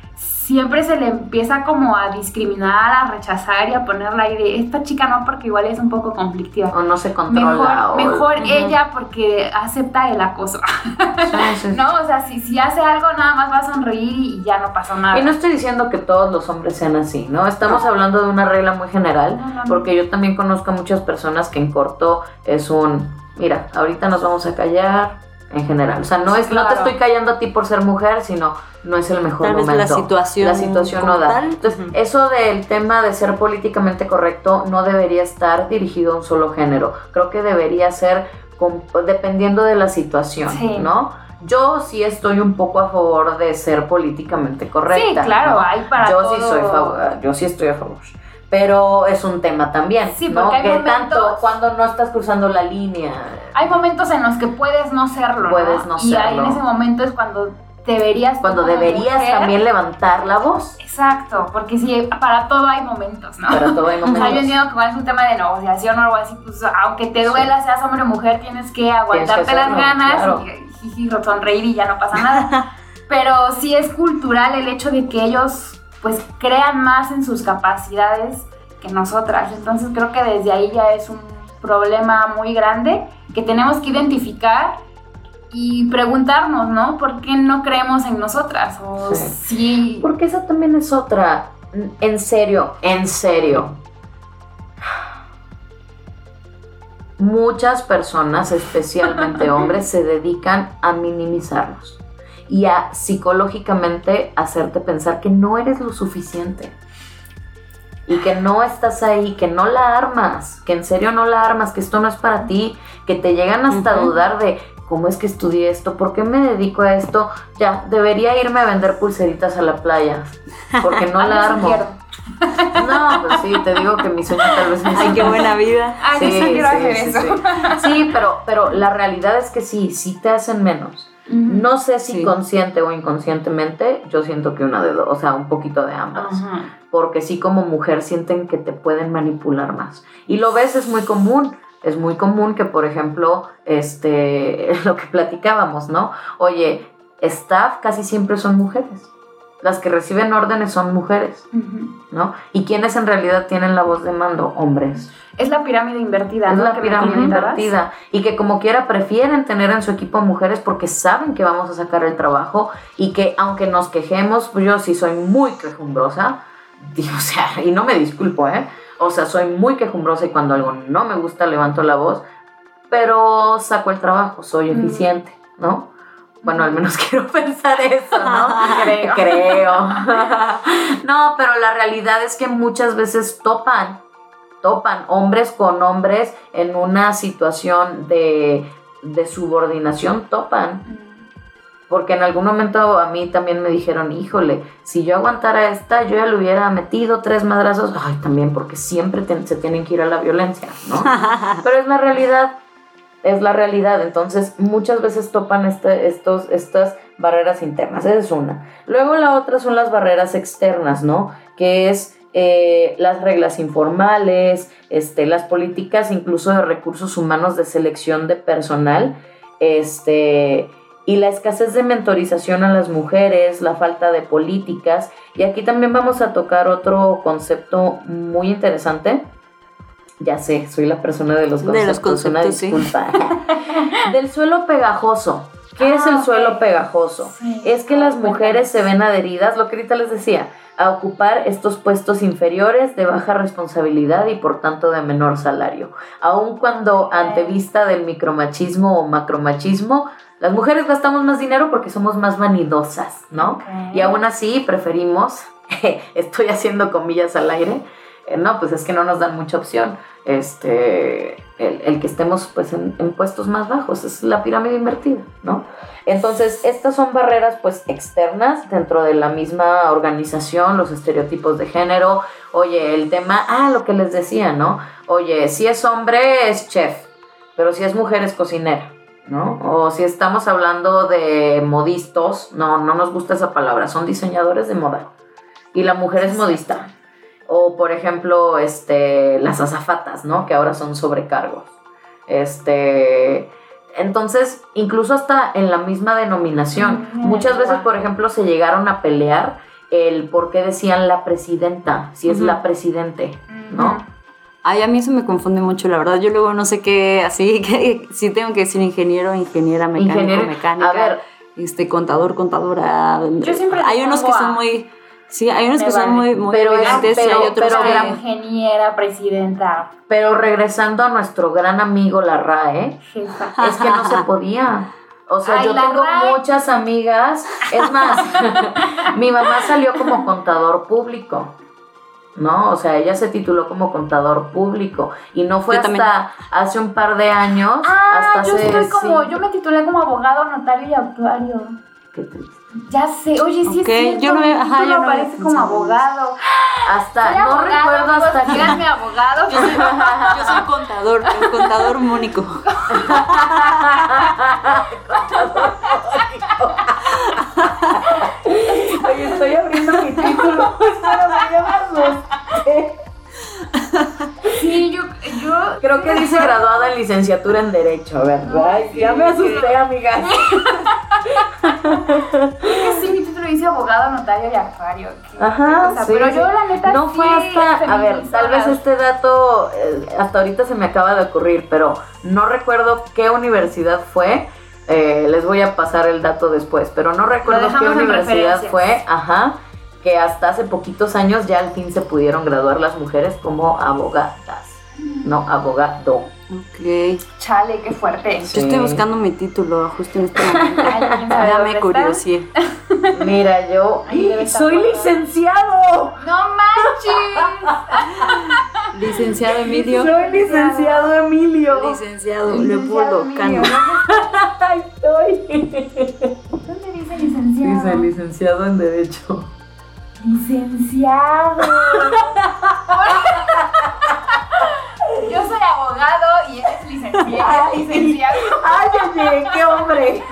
siempre se le empieza como a discriminar, a rechazar y a ponerla ahí de esta chica no porque igual es un poco conflictiva. O no se controla. Mejor, o- mejor ella porque acepta el acoso. Sí, sí. no, o sea, si, si hace algo nada más va a sonreír y ya no pasó nada. Y no estoy diciendo que todos los hombres sean así, ¿no? Estamos hablando de una regla muy general, No, no, no. porque yo también conozco a muchas personas que en corto es un, mira, ahorita nos vamos a callar en general. O sea, no es, no te estoy callando a ti por ser mujer, sino no es el mejor Tal vez momento. la situación La situación no da. tal. Entonces, eso del tema de ser políticamente correcto no debería estar dirigido a un solo género. Creo que debería ser con- dependiendo de la situación, Sí. ¿no? yo sí estoy un poco a favor de ser políticamente correcta. Sí, claro, ¿no? hay para yo todo. sí soy favor, yo sí estoy a favor. Pero es un tema también, Sí, ¿no? porque hay que tanto momentos- cuando no estás cruzando la línea. Hay momentos en los que puedes no serlo, Puedes no Y ahí serlo. en ese momento es cuando deberías... Cuando deberías mujer- también levantar la voz. Exacto, porque sí, para todo hay momentos, ¿no? Para todo hay O sea, yo momentos. entiendo que cuando es un tema de negociación o algo así, pues aunque te duela, seas hombre o mujer, tienes que aguantarte las hacerlo, ganas claro. y jiji, sonreír y ya no pasa nada. Pero sí es cultural el hecho de que ellos pues crean más en sus capacidades que nosotras. Entonces creo que desde ahí ya es un problema muy grande que tenemos que identificar y preguntarnos, ¿no? ¿Por qué no creemos en nosotras? O Sí. si... Porque esa también es otra. En serio, en serio. Muchas personas, especialmente hombres, se dedican a minimizarnos y a psicológicamente hacerte pensar que no eres lo suficiente y que no estás ahí, que no la armas, que en serio no la armas, que esto no es para ti, que te llegan hasta dudar de cómo es que estudié esto, por qué me dedico a esto, ya, debería irme a vender pulseritas a la playa, porque no la Algo armo. No, pues sí, te digo que mi sueño tal vez es Ay, qué buena vida. Ay, sí eso. Sí, Sí, pero, pero la realidad es que sí, sí te hacen menos. No sé si Sí. consciente o inconscientemente, yo siento que una de dos, o sea, un poquito de ambas. Porque sí como mujer sienten que te pueden manipular más. Y lo ves, es muy común. Es muy común que, por ejemplo, este, lo que platicábamos, ¿no? Oye, staff casi siempre son mujeres. Las que reciben órdenes son mujeres. ¿no? ¿Y quiénes en realidad tienen la voz de mando? Hombres. Es la pirámide invertida, Es ¿no? la pirámide invertida. Y que como quiera prefieren tener en su equipo mujeres porque saben que vamos a sacar el trabajo y que aunque nos quejemos, pues yo sí soy muy quejumbrosa, digo, o sea, y no me disculpo, ¿eh? O sea, soy muy quejumbrosa y cuando algo no me gusta levanto la voz, pero saco el trabajo, soy eficiente, ¿no? Bueno, al menos quiero pensar eso, ¿no? Creo. Creo. no, pero la realidad es que muchas veces topan, topan hombres con hombres en una situación de, de subordinación, topan. Porque en algún momento a mí también me dijeron, híjole, si yo aguantara esta, yo ya le hubiera metido tres madrazos. Ay, también, porque siempre te- se tienen que ir a la violencia, ¿no? Pero es la realidad, es la realidad. Entonces, muchas veces topan este- estos, estas barreras internas. Esa es una. Luego la otra son las barreras externas, ¿no? Que es eh, las reglas informales, este, las políticas incluso de recursos humanos de selección de personal, este, y la escasez de mentorización a las mujeres, la falta de políticas. Y aquí también vamos a tocar otro concepto muy interesante. Ya sé, soy la persona de los De conceptos, los conceptos, una sí. disculpa. Del suelo pegajoso. ¿Qué es Ah, el ok. suelo pegajoso? Sí. Es que las mujeres se ven adheridas, lo que ahorita les decía, a ocupar estos puestos inferiores de baja responsabilidad y por tanto de menor salario. Aun cuando ante vista del micromachismo o macromachismo, las mujeres gastamos más dinero porque somos más vanidosas, ¿no? Y aún así preferimos, estoy haciendo comillas al aire, eh, no, pues es que no nos dan mucha opción, este, el, el que estemos pues en, en puestos más bajos, es la pirámide invertida, ¿no? Entonces, estas son barreras pues externas dentro de la misma organización, los estereotipos de género, oye, el tema, ah, lo que les decía, ¿no? Oye, si es hombre es chef, pero si es mujer es cocinera. ¿no? O si estamos hablando de modistos, no, no nos gusta esa palabra, son diseñadores de moda. Y la mujer es modista. O por ejemplo, este, las azafatas, ¿no? Que ahora son sobrecargos. Este, entonces, incluso hasta en la misma denominación, Mm, muchas veces, por ejemplo, se llegaron a pelear el por qué decían la presidenta, si es la presidente, ¿no? Ay, a mí eso me confunde mucho, la verdad. Yo luego no sé qué, así que si tengo que decir ingeniero, ingeniera, mecánico, Ingeniero- mecánica, a ver. este contador, contadora. Yo siempre hay unos que son muy sí, hay unos que son muy muy Pero y pero- hay otros pero que ingeniera, presidenta, Pero regresando a nuestro gran amigo la RAE, jefa. es que no se podía. O sea, Ay, yo tengo RAE. muchas amigas. Es más, mi mamá salió como contador público. ¿no? O sea, ella se tituló como contador público y no fue Yo hasta también. hace un par de años. Ah, hasta yo hace estoy como, sí. yo me titulé como abogado, notario y actuario. Qué triste. Ya sé, oye, sí Ok, es cierto, yo no mi había- ajá, título yo no aparece como abogado. Hasta, Soy no abogado, recuerdo hasta díganme abogado. Yo soy, yo soy contador, el contador mónico. Oye, estoy abriendo mi título. Ya me asusté. Sí, yo, yo Creo que dice graduada en licenciatura en Derecho, ¿verdad? Ay, ya me asusté, amigas. creo que sí, mi título dice abogado, notario y actuario. Qué- Ajá, sí, Pero yo la neta No fue hasta, a ver, tal vez este dato eh, hasta ahorita se me acaba de ocurrir, pero no recuerdo qué universidad fue. Eh, les voy a pasar el dato después, pero no recuerdo qué universidad fue, ajá, que hasta hace poquitos años ya al fin se pudieron graduar las mujeres como abogadas, no abogado. Ok. Chale, qué fuerte. Sí. Yo estoy buscando mi título justo en este momento. Ay, ¿quién sabe Ya me curiosé. Mira, yo soy licenciado. ¡No manches! Licenciado Emilio. Soy licenciado Emilio. Licenciado Leopoldo Emilio. Cano. Ahí estoy. ¿Dónde dice licenciado? Dice licenciado en Derecho. Licenciado. Yo soy abogado y él es licenciado. Ay, licenciado. Ay, oye, qué hombre.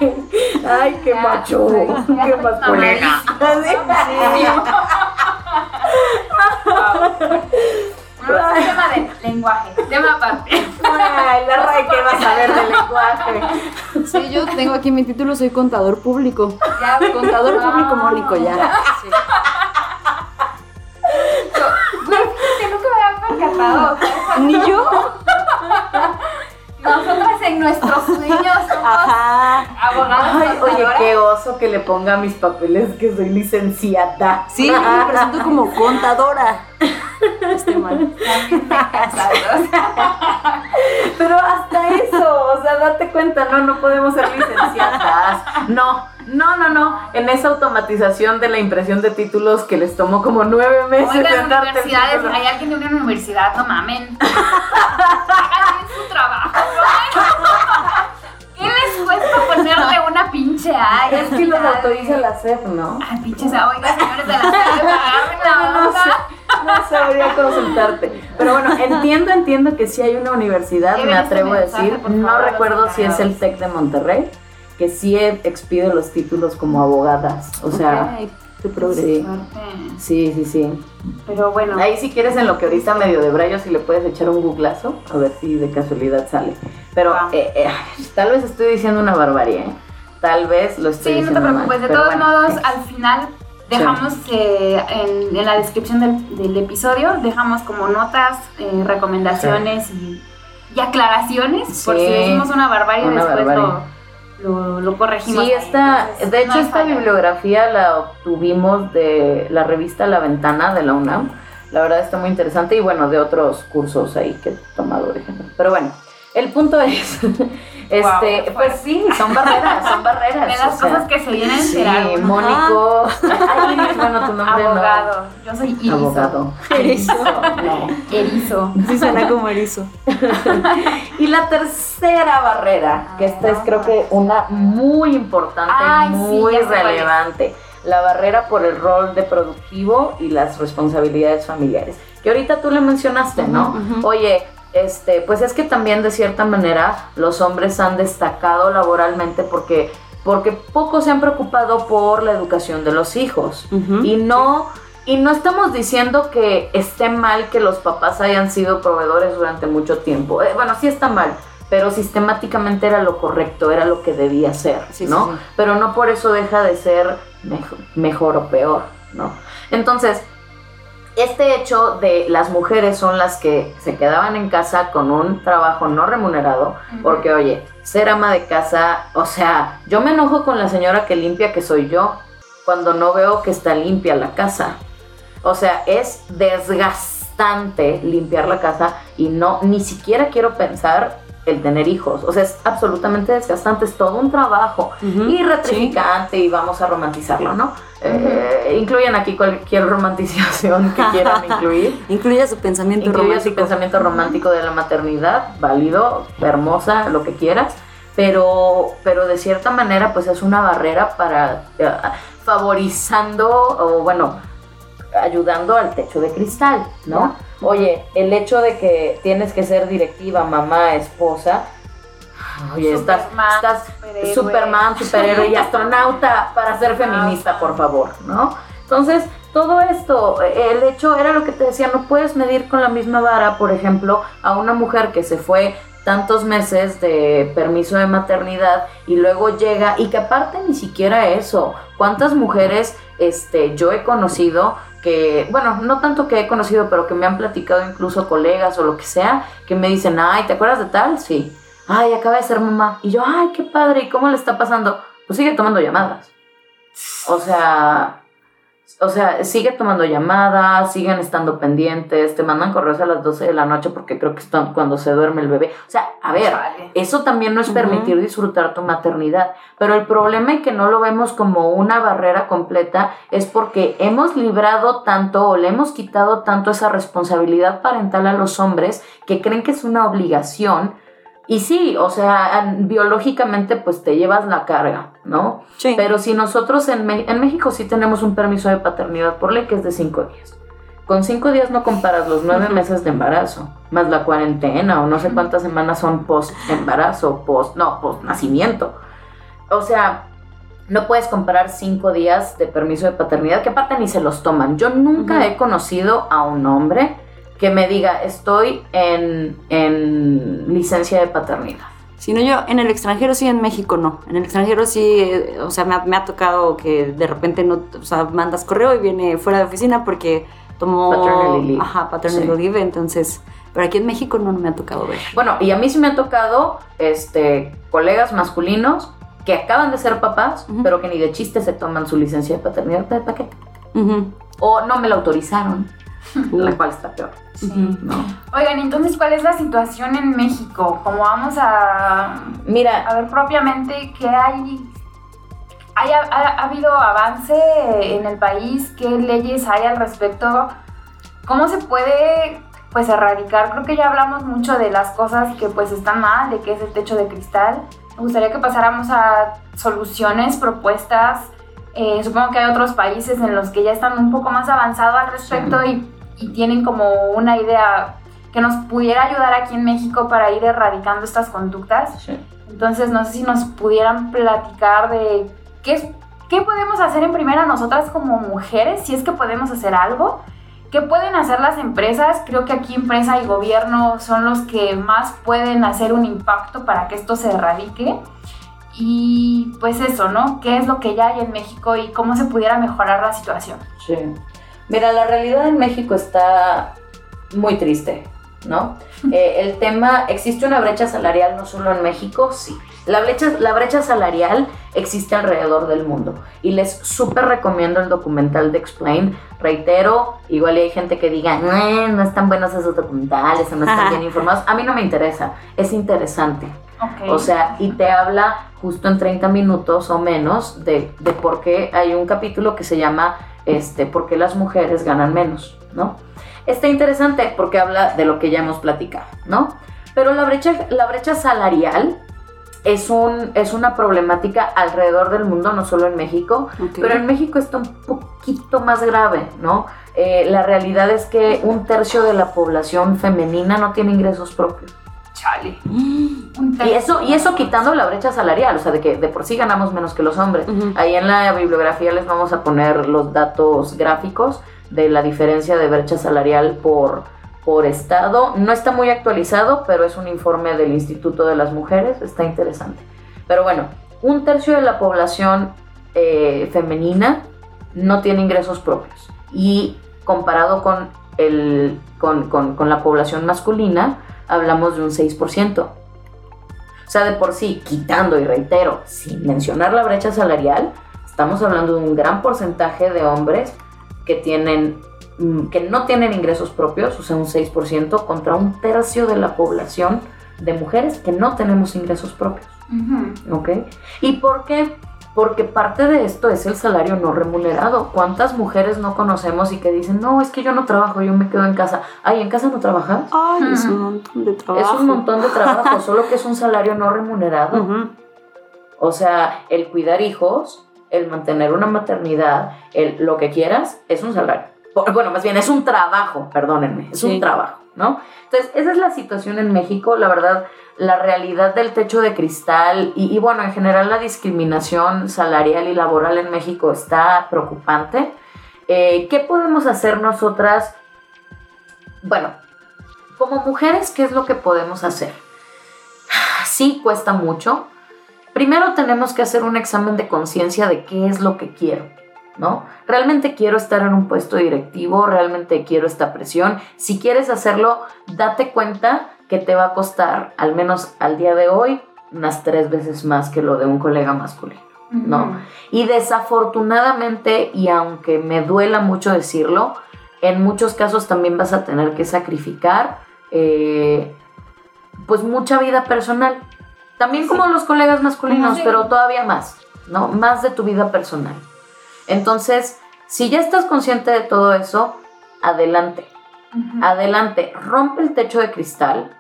Ay, qué Ya, macho. ya Qué soy masculina. Bueno, es tema de lenguaje, tema aparte. Ay, la RAE que vas a ver de lenguaje. Sí, yo tengo aquí mi título, soy contador público. Ya, Contador Ah. público mónico, ya. Sí. Ni yo. Nosotras en nuestros sueños somos Ajá. abogadas. Ay, oye, qué oso que le ponga a mis papeles que soy licenciada. Sí, me presento como contadora. Estoy mal. Pero hasta eso, o sea, date cuenta, no, no podemos ser licenciadas. No, no, no, no. En esa automatización de la impresión de títulos que les tomó como nueve meses. Oigan, universidades, hay alguien de una universidad, no mamen. Hagan bien su trabajo. ¿no? ¿Qué les cuesta ponerle una pinche A? Es que los autoriza la SEP, ¿no? Ay, pinches A, oiga, señores de la agarren la No, no sé, no sabría consultarte. Pero bueno, entiendo, entiendo que sí hay una universidad, me atrevo a decir. No recuerdo si es el. TEC de Monterrey, que sí expide los títulos como abogadas. O sea, Ay, qué progreso. sí, sí, sí, sí. Pero bueno, Ahí si quieres en lo que ahorita medio de brayo si le puedes echar un googlazo a ver si de casualidad sale. Pero Va. eh, eh, tal vez estoy diciendo una barbarie, ¿eh? Tal vez lo estoy sí, no te diciendo preocupes. mal, De todos bueno, modos, X. al final dejamos eh, en, en la descripción del, del episodio, dejamos como notas, eh, recomendaciones y, y aclaraciones. Por Sí, si decimos una barbarie, una después barbarie. Lo, lo, lo corregimos. Sí, esta, Entonces, de hecho no esta falla. bibliografía la obtuvimos de la revista La Ventana de la UNAM. La verdad está muy interesante y bueno, de otros cursos ahí que he tomado, por ejemplo. Pero bueno, el punto es, este, pues sí, son barreras, son barreras. De las o sea, cosas que se vienen Sí. Mónico. Ay, bueno, tu nombre Abogado. Yo soy no. Iriso. Abogado. Erizo. No. Erizo. Sí suena como erizo. Y la tercera barrera, que esta es creo que una muy importante, Ay, muy relevante. La barrera por el rol de productivo y las responsabilidades familiares. Que ahorita tú le mencionaste, ¿no? Oye, este, pues es que también de cierta manera los hombres han destacado laboralmente porque, porque poco se han preocupado por la educación de los hijos. Y no, y no estamos diciendo que esté mal que los papás hayan sido proveedores durante mucho tiempo. Eh, bueno, sí está mal, pero sistemáticamente era lo correcto, era lo que debía ser, Sí, ¿no? sí, sí. Pero no por eso deja de ser mejor, mejor o peor, ¿no? Entonces, este hecho de las mujeres son las que se quedaban en casa con un trabajo no remunerado, porque oye, ser ama de casa, o sea, yo me enojo con la señora que limpia que soy yo, cuando no veo que está limpia la casa. O sea, es desgastante limpiar la casa y no, ni siquiera quiero pensar el tener hijos. O sea, es absolutamente desgastante, es todo un trabajo y retrificante y vamos a romantizarlo, ¿no? Eh, incluyen aquí cualquier romantización que quieran incluir. Incluye su pensamiento Incluye su romántico. pensamiento romántico de la maternidad, válido, hermosa, lo que quieras, pero, pero de cierta manera pues es una barrera para eh, favorizando o bueno, ayudando al techo de cristal, ¿no? Oye, el hecho de que tienes que ser directiva, mamá, esposa, oye, estás, Superman, estás superhéroe. Superman, superhéroe y astronauta para ser feminista, por favor, ¿no? Entonces, todo esto, el hecho era lo que te decía, no puedes medir con la misma vara, por ejemplo, a una mujer que se fue tantos meses de permiso de maternidad y luego llega y que aparte ni siquiera eso, ¿cuántas mujeres este yo he conocido que, bueno, no tanto que he conocido, pero que me han platicado incluso colegas o lo que sea, que me dicen, ay, ¿te acuerdas de tal? Sí. Ay, acaba de ser mamá. Y yo, ay, qué padre, ¿y cómo le está pasando? Pues sigue tomando llamadas. O sea, o sea, sigue tomando llamadas, siguen estando pendientes, te mandan correos a las 12 de la noche porque creo que están cuando se duerme el bebé. O sea, a ver, eso también no es permitir disfrutar tu maternidad, pero el problema y que no lo vemos como una barrera completa es porque hemos librado tanto o le hemos quitado tanto esa responsabilidad parental a los hombres que creen que es una obligación. Y sí, o sea, biológicamente pues te llevas la carga, ¿no? Sí. Pero si nosotros en, en México sí tenemos un permiso de paternidad por ley que es de cinco días. Con cinco días no comparas los nueve meses de embarazo, más la cuarentena o no sé cuántas semanas son post embarazo, post, no, post nacimiento. O sea, no puedes comparar cinco días de permiso de paternidad, que aparte ni se los toman. Yo nunca he conocido a un hombre que me diga, estoy en, en licencia de paternidad. Si no, yo en el extranjero sí, en México no. En el extranjero sí, eh, o sea, me ha, me ha tocado que de repente no, o sea, mandas correo y viene fuera de oficina porque tomó. Paternity leave. Ajá, paternity Sí. leave, entonces. Pero aquí en México no, no me ha tocado ver. Bueno, y a mí sí me ha tocado este, colegas masculinos que acaban de ser papás, pero que ni de chiste se toman su licencia de paternidad. ¿Para qué? O no me la autorizaron, la cual está peor. ujú. ¿no? Oigan, entonces, ¿cuál es la situación en México? Como vamos a, Mira, a ver propiamente qué hay, hay ha, ha habido avance en el país, qué leyes hay al respecto, cómo se puede pues erradicar. Creo que ya hablamos mucho de las cosas que pues están mal, de qué es el techo de cristal. Me gustaría que pasáramos a soluciones, propuestas. Eh, supongo que hay otros países en los que ya están un poco más avanzados al respecto y, y tienen como una idea que nos pudiera ayudar aquí en México para ir erradicando estas conductas. sí. Entonces, no sé si nos pudieran platicar de qué, qué podemos hacer en primera nosotras como mujeres, si es que podemos hacer algo. ¿Qué pueden hacer las empresas? Creo que aquí empresa y gobierno son los que más pueden hacer un impacto para que esto se erradique. Y pues eso, ¿no? ¿Qué es lo que ya hay en México y cómo se pudiera mejorar la situación? Sí. Mira, la realidad en México está muy triste, ¿no? Eh, el tema, ¿existe una brecha salarial no solo en México? Sí. La brecha, la brecha salarial existe alrededor del mundo y les súper recomiendo el documental de Explain. Reitero, igual hay gente que diga, no, están buenos esos documentales no están bien informados. A mí no me interesa, es interesante. O sea, y te habla justo en 30 minutos o menos de, de por qué hay un capítulo que se llama este, ¿Por qué las mujeres ganan menos? ¿No? Está interesante porque habla de lo que ya hemos platicado, ¿no? Pero la brecha, la brecha salarial es, un, es una problemática alrededor del mundo, no solo en México, pero en México está un poquito más grave, ¿no? Eh, la realidad es que un tercio de la población femenina no tiene ingresos propios. Chale. Mm, Y eso, y eso quitando la brecha salarial, o sea, de que de por sí ganamos menos que los hombres. Ujú. Ahí en la bibliografía les vamos a poner los datos gráficos de la diferencia de brecha salarial por, por estado. No está muy actualizado, pero es un informe del Instituto de las Mujeres, está interesante. Pero bueno, un tercio de la población eh, femenina no tiene ingresos propios. Y comparado con, el, con, con- con la población masculina, hablamos de un 6%. O sea, de por sí, quitando y reitero, sin mencionar la brecha salarial, estamos hablando de un gran porcentaje de hombres que tienen mm, que no tienen ingresos propios, o sea, un 6% contra un tercio de la población de mujeres que no tenemos ingresos propios. ¿Ok? ¿Y por qué? Porque parte de esto es el salario no remunerado. ¿Cuántas mujeres no conocemos y que dicen, no, es que yo no trabajo, yo me quedo en casa? Ay, ¿en casa no trabajas? Ay, es un montón de trabajo. Es un montón de trabajo, solo que es un salario no remunerado. O sea, el cuidar hijos, el mantener una maternidad, el lo que quieras, es un salario. Bueno, más bien es un trabajo, perdónenme, es Sí. un trabajo, ¿no? Entonces, esa es la situación en México, la verdad, la realidad del techo de cristal y, bueno, en general la discriminación salarial y laboral en México está preocupante. Eh, ¿Qué podemos hacer nosotras? Bueno, como mujeres, ¿qué es lo que podemos hacer? Sí, cuesta mucho, Primero tenemos que hacer un examen de conciencia de qué es lo que quiero, ¿no? ¿Realmente quiero estar en un puesto directivo? ¿Realmente quiero esta presión? Si quieres hacerlo, date cuenta que te va a costar, al menos al día de hoy, unas tres veces más que lo de un colega masculino. No. Y desafortunadamente, y aunque me duela mucho decirlo, en muchos casos también vas a tener que sacrificar eh, pues mucha vida personal. También como los colegas masculinos, Sí. pero todavía más, ¿no? Más de tu vida personal. Entonces, si ya estás consciente de todo eso, adelante, adelante, rompe el techo de cristal,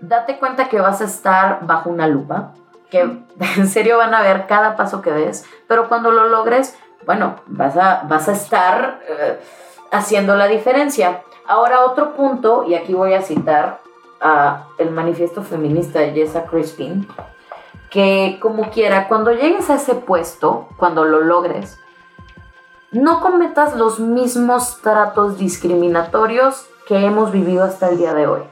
date cuenta que vas a estar bajo una lupa, que en serio van a ver cada paso que des, pero cuando lo logres, bueno, vas a, vas a estar eh, haciendo la diferencia. Ahora otro punto, y aquí voy a citar a el manifiesto feminista de Jessa Crispin, que como quiera, cuando llegues a ese puesto, cuando lo logres, no cometas los mismos tratos discriminatorios que hemos vivido hasta el día de hoy.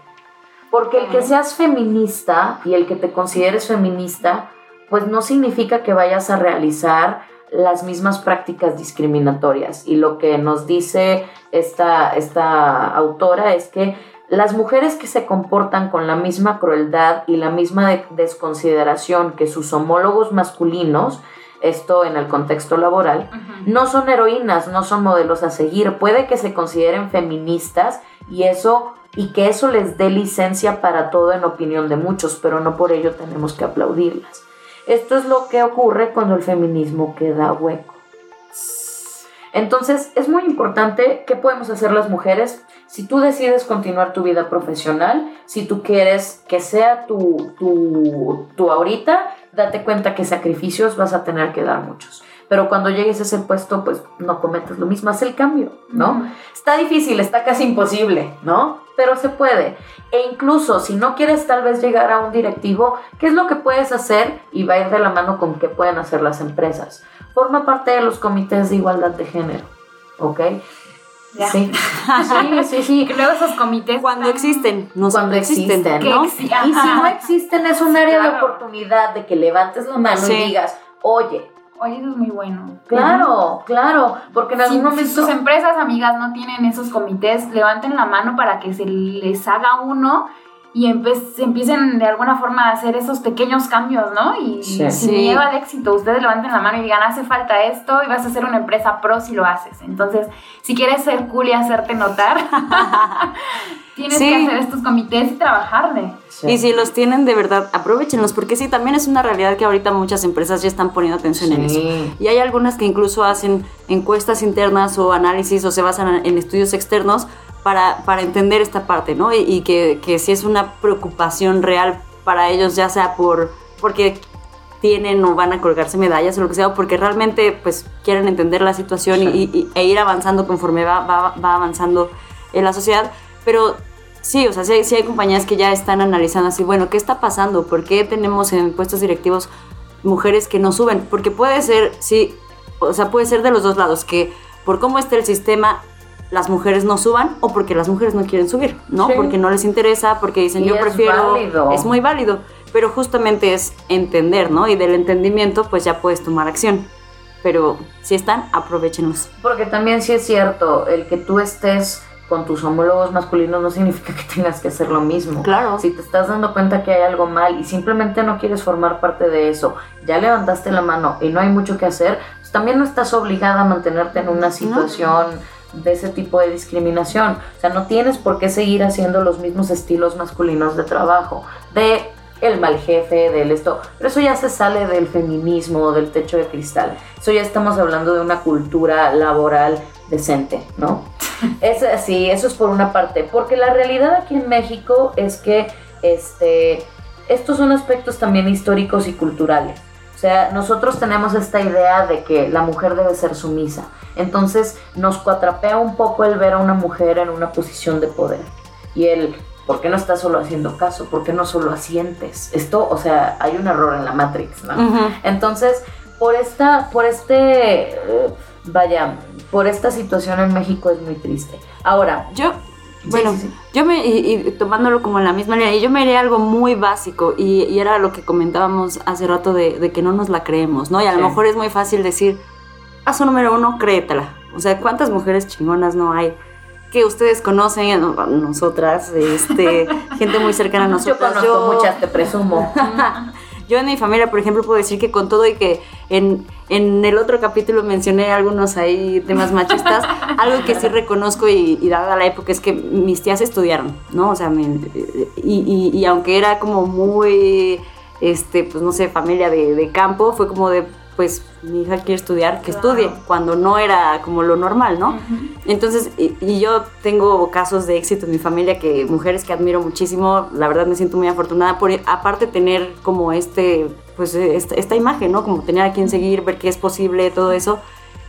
Porque el que seas feminista y el que te consideres feminista, pues no significa que vayas a realizar las mismas prácticas discriminatorias. Y lo que nos dice esta, esta autora es que las mujeres que se comportan con la misma crueldad y la misma de- desconsideración que sus homólogos masculinos, esto en el contexto laboral, no son heroínas, no son modelos a seguir. Puede que se consideren feministas y eso y que eso les dé licencia para todo en opinión de muchos, pero no por ello tenemos que aplaudirlas. Esto es lo que ocurre cuando el feminismo queda hueco. Entonces, es muy importante qué podemos hacer las mujeres si tú decides continuar tu vida profesional, si tú quieres que sea tu, tu, tu ahorita, date cuenta que sacrificios vas a tener que dar muchos. Pero cuando llegues a ese puesto, pues no cometas lo mismo, haz el cambio, ¿no? Está difícil, está casi imposible, ¿no? Pero se puede. E incluso si no quieres tal vez llegar a un directivo, ¿qué es lo que puedes hacer? Y va a ir de la mano con qué pueden hacer las empresas. Forma parte de los comités de igualdad de género, ¿ok? Ya. Sí, sí, sí, sí. Luego esos comités. Cuando existen, no Cuando existen, existen, Y si no existen, es un área de oportunidad de que levantes la mano Sí. y digas, oye, Oye, eso es muy bueno. claro, claro, porque en Si, algún si momento... sus empresas, amigas, no tienen esos comités, levanten la mano para que se les haga uno y empiecen de alguna forma a hacer esos pequeños cambios, ¿no? Y Sí. sin Sí. miedo al éxito, ustedes levanten la mano y digan, hace falta esto y vas a ser una empresa pro si lo haces. Entonces, si quieres ser cool y hacerte notar, tienes Sí. que hacer estos comités y trabajarle. Sí. Y si los tienen de verdad, aprovechenlos, porque sí, también es una realidad que ahorita muchas empresas ya están poniendo atención en eso. Y hay algunas que incluso hacen encuestas internas o análisis o se basan en estudios externos para, para entender esta parte, ¿no? Y, y que, que si es una preocupación real para ellos, ya sea por porque tienen o van a colgarse medallas o lo que sea, o porque realmente pues quieren entender la situación y- Sí. y- e ir avanzando conforme va, va, va avanzando en la sociedad. Pero sí, o sea, sí, sí hay compañías que ya están analizando así, bueno, ¿qué está pasando? ¿Por qué tenemos en puestos directivos mujeres que no suben? Porque puede ser, sí, o sea, puede ser de los dos lados, que por cómo está el sistema las mujeres no suban o porque las mujeres no quieren subir, ¿no? Sí. Porque no les interesa, porque dicen Y yo es prefiero... válido. Es muy válido, pero justamente es entender, ¿no? Y del entendimiento pues ya puedes tomar acción. Pero si están, aprovechenlos. Porque también sí es cierto, el que tú estés con tus homólogos masculinos no significa que tengas que hacer lo mismo. Claro. Si te estás dando cuenta que hay algo mal y simplemente no quieres formar parte de eso, ya levantaste la mano y no hay mucho que hacer, pues también no estás obligada a mantenerte en una situación de ese tipo de discriminación. O sea, no tienes por qué seguir haciendo los mismos estilos masculinos de trabajo, de el mal jefe, del esto, pero eso ya se sale del feminismo, del techo de cristal. Eso ya estamos hablando de una cultura laboral decente, ¿no? Es así, eso es por una parte, porque la realidad aquí en México es que este estos son aspectos también históricos y culturales. O sea, nosotros tenemos esta idea de que la mujer debe ser sumisa. Entonces nos cuatrapea un poco el ver a una mujer en una posición de poder. Y el, ¿por qué no estás solo haciendo caso? ¿Por qué no solo asientes? Esto, o sea, hay un error en la Matrix, ¿no? Entonces, por esta, por este, eh, vaya, por esta situación en México es muy triste. Ahora, yo bueno, yo me, y, tomándolo como en la misma línea, yo me haría algo muy básico y, era lo que comentábamos hace rato de, que no nos la creemos, ¿no? Y a lo mejor es muy fácil decir, paso número uno, créetela. O sea, ¿cuántas mujeres chingonas no hay? que ustedes conocen, nosotras, este, gente muy cercana a nosotros. Yo conozco muchas, te presumo. Yo en mi familia, por ejemplo, puedo decir que con todo y que en, el otro capítulo mencioné algunos ahí temas machistas, algo que sí reconozco y, dada la época es que mis tías estudiaron, ¿no? O sea, y, y, aunque era como muy, este, pues no sé, familia de, de campo, fue como de pues mi hija quiere estudiar, que estudie, cuando no era como lo normal, ¿no? Entonces, y, yo tengo casos de éxito en mi familia, que mujeres que admiro muchísimo, la verdad me siento muy afortunada por, aparte tener como este, pues esta, imagen, ¿no? Como tener a quien seguir, ver que es posible, todo eso.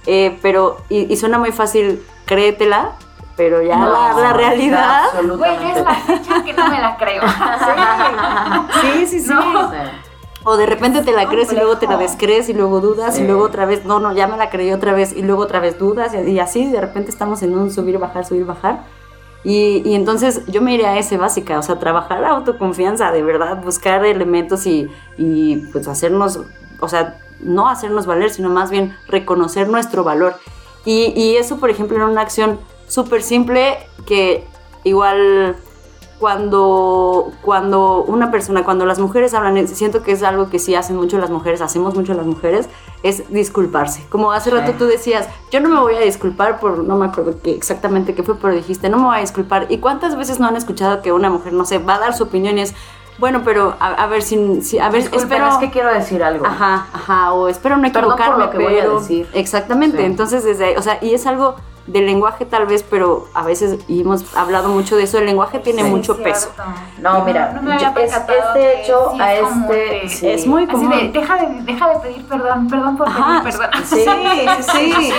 Eh, pero, y, suena muy fácil, créetela, pero ya la, realidad. Güey, es la fecha que no me la creo. sí, sí, sí. sí. O de repente te la crees y luego te la descrees y luego dudas y luego otra vez, no, no, ya me la creí otra vez y luego otra vez dudas y, así de repente estamos en un subir, bajar, subir, bajar. Y, y, entonces yo me iría a ese básica, o sea, trabajar la autoconfianza, de verdad, buscar elementos y, y pues hacernos, o sea, no hacernos valer, sino más bien reconocer nuestro valor. Y, y eso, por ejemplo, era una acción súper simple que igual cuando, cuando una persona, cuando las mujeres hablan, siento que es algo que sí hacen mucho las mujeres, hacemos mucho las mujeres, es disculparse. Como hace rato tú decías, yo no me voy a disculpar por, no me acuerdo qué, exactamente qué fue, pero dijiste, no me voy a disculpar. ¿Y cuántas veces no han escuchado que una mujer, no sé, va a dar su opinión y es, bueno, pero a, ver, si, si, a ver, espero... es que quiero decir algo. Ajá, ajá, o espero no equivocarme, por lo que voy a decir. Exactamente, entonces desde ahí, o sea, y es algo del lenguaje tal vez, pero a veces, y hemos hablado mucho de eso, el lenguaje tiene mucho peso. No, mira, no, me es, este hecho a este... Es muy común. Así de, deja, de, deja de pedir perdón, perdón por pedir perdón. Sí, sí, sí.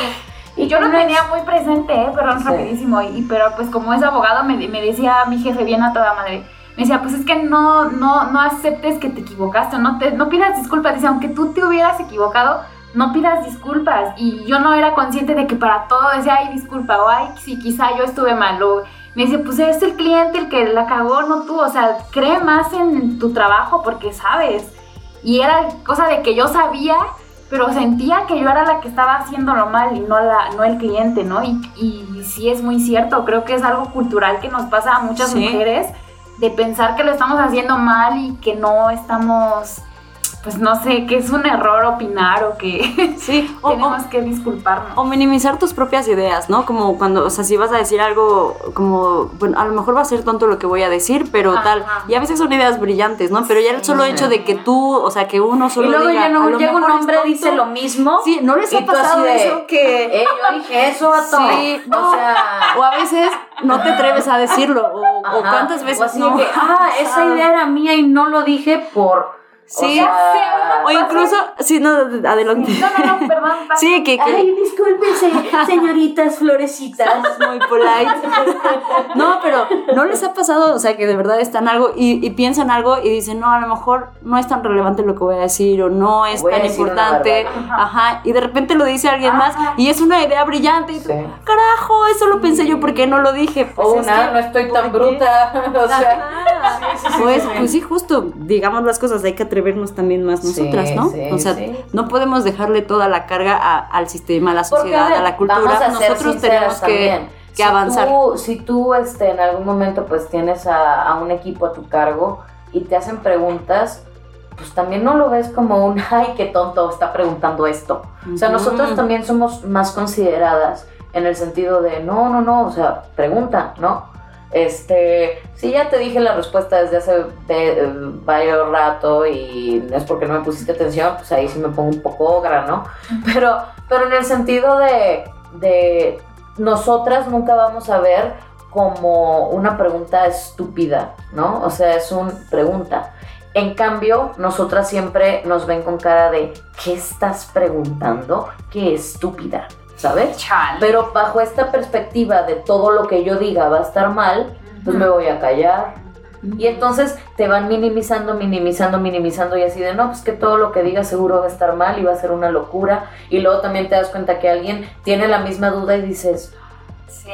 Y yo lo tenía muy presente, ¿eh? perdón, rapidísimo. Y, pero pues como es abogado, me, me decía mi jefe bien a toda madre me decía, pues es que no, no, no aceptes que te equivocaste, no, te, no pidas disculpas. Dice, aunque tú te hubieras equivocado, no pidas disculpas. Y yo no era consciente de que para todo decía, ay, disculpa, o ay, sí, quizá yo estuve mal. O me dice, pues es el cliente el que la cagó, no tú. O sea, cree más en tu trabajo porque sabes. Y era cosa de que yo sabía, pero sentía que yo era la que estaba haciéndolo mal y no, la, no el cliente, ¿no? Y, y sí es muy cierto, creo que es algo cultural que nos pasa a muchas mujeres de pensar que lo estamos haciendo mal y que no estamos pues no sé, que es un error opinar o que sí, tenemos que disculparnos. O minimizar tus propias ideas, ¿no? Como cuando, o sea, si vas a decir algo como, bueno, a lo mejor va a ser tonto lo que voy a decir, pero tal. Y a veces son ideas brillantes, ¿no? Pero ya el solo hecho de que tú, o sea, que uno solo Y luego ya no, llega un hombre dice lo mismo. Sí, ¿no les ha pasado eso que... Eh, yo dije eso a todo. Sí, o sea... O a veces no te atreves a decirlo, o, o cuántas veces no. ah, esa idea era mía y no lo dije por Sí, o, incluso, sí, no, adelante. No, no, no, perdón. Sí, que, que... Ay, discúlpense, señoritas florecitas. muy polite. No, pero no les ha pasado, o sea, que de verdad están algo y, y, piensan algo y dicen, no, a lo mejor no es tan relevante lo que voy a decir o no es tan importante. Ajá. Y de repente lo dice alguien más y es una idea brillante. Y tú, carajo, eso lo pensé yo, ¿por qué no lo dije? Pues o una, no estoy tan bruta. o sea, pues, pues sí, justo, digamos las cosas, hay que atrevernos también más nosotras, ¿no? o sea, no podemos dejarle toda la carga al sistema, a la sociedad, a, la cultura. Nosotros tenemos que, que avanzar. si tú este, en algún momento pues tienes a, un equipo a tu cargo y te hacen preguntas, pues también no lo ves como un, ay, qué tonto está preguntando esto. O sea, nosotros también somos más consideradas en el sentido de, no, no, no, o sea, pregunta, ¿no? Este, si ya te dije la respuesta desde hace de, varios rato y es porque no me pusiste atención, pues ahí sí me pongo un poco ogra, ¿no? Pero, pero en el sentido de, de nosotras nunca vamos a ver como una pregunta estúpida, ¿no? O sea, es una pregunta. En cambio, nosotras siempre nos ven con cara de, ¿qué estás preguntando? Qué estúpida. ¿Sabes? Pero bajo esta perspectiva de todo lo que yo diga va a estar mal, pues me voy a callar. Y entonces te van minimizando, minimizando, minimizando y así de no, pues que todo lo que digas seguro va a estar mal y va a ser una locura. Y luego también te das cuenta que alguien tiene la misma duda y dices, Sí.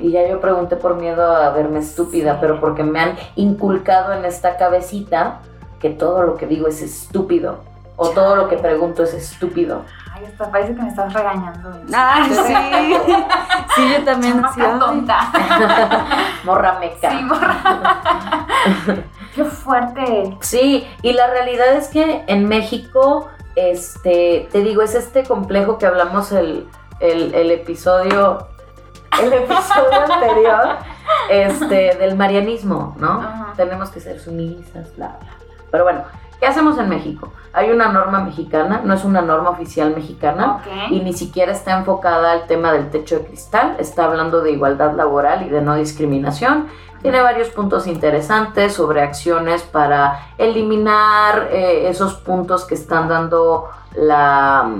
Y ya yo pregunté por miedo a verme estúpida, pero porque me han inculcado en esta cabecita que todo lo que digo es estúpido. O todo lo que pregunto es estúpido. Ay, hasta parece que me estás regañando. Ay, sí. sí, yo también. Sí, tonta. morra meca. Sí, morra. Qué fuerte. Sí, y la realidad es que en México, este, te digo, es este complejo que hablamos el, el, episodio, el episodio anterior, este, del marianismo, ¿no? Tenemos que ser sumisas, bla, bla. Pero bueno, ¿Qué hacemos en México? Hay una norma mexicana, no es una norma oficial mexicana y ni siquiera está enfocada al tema del techo de cristal, está hablando de igualdad laboral y de no discriminación. Tiene varios puntos interesantes sobre acciones para eliminar eh, esos puntos que están dando la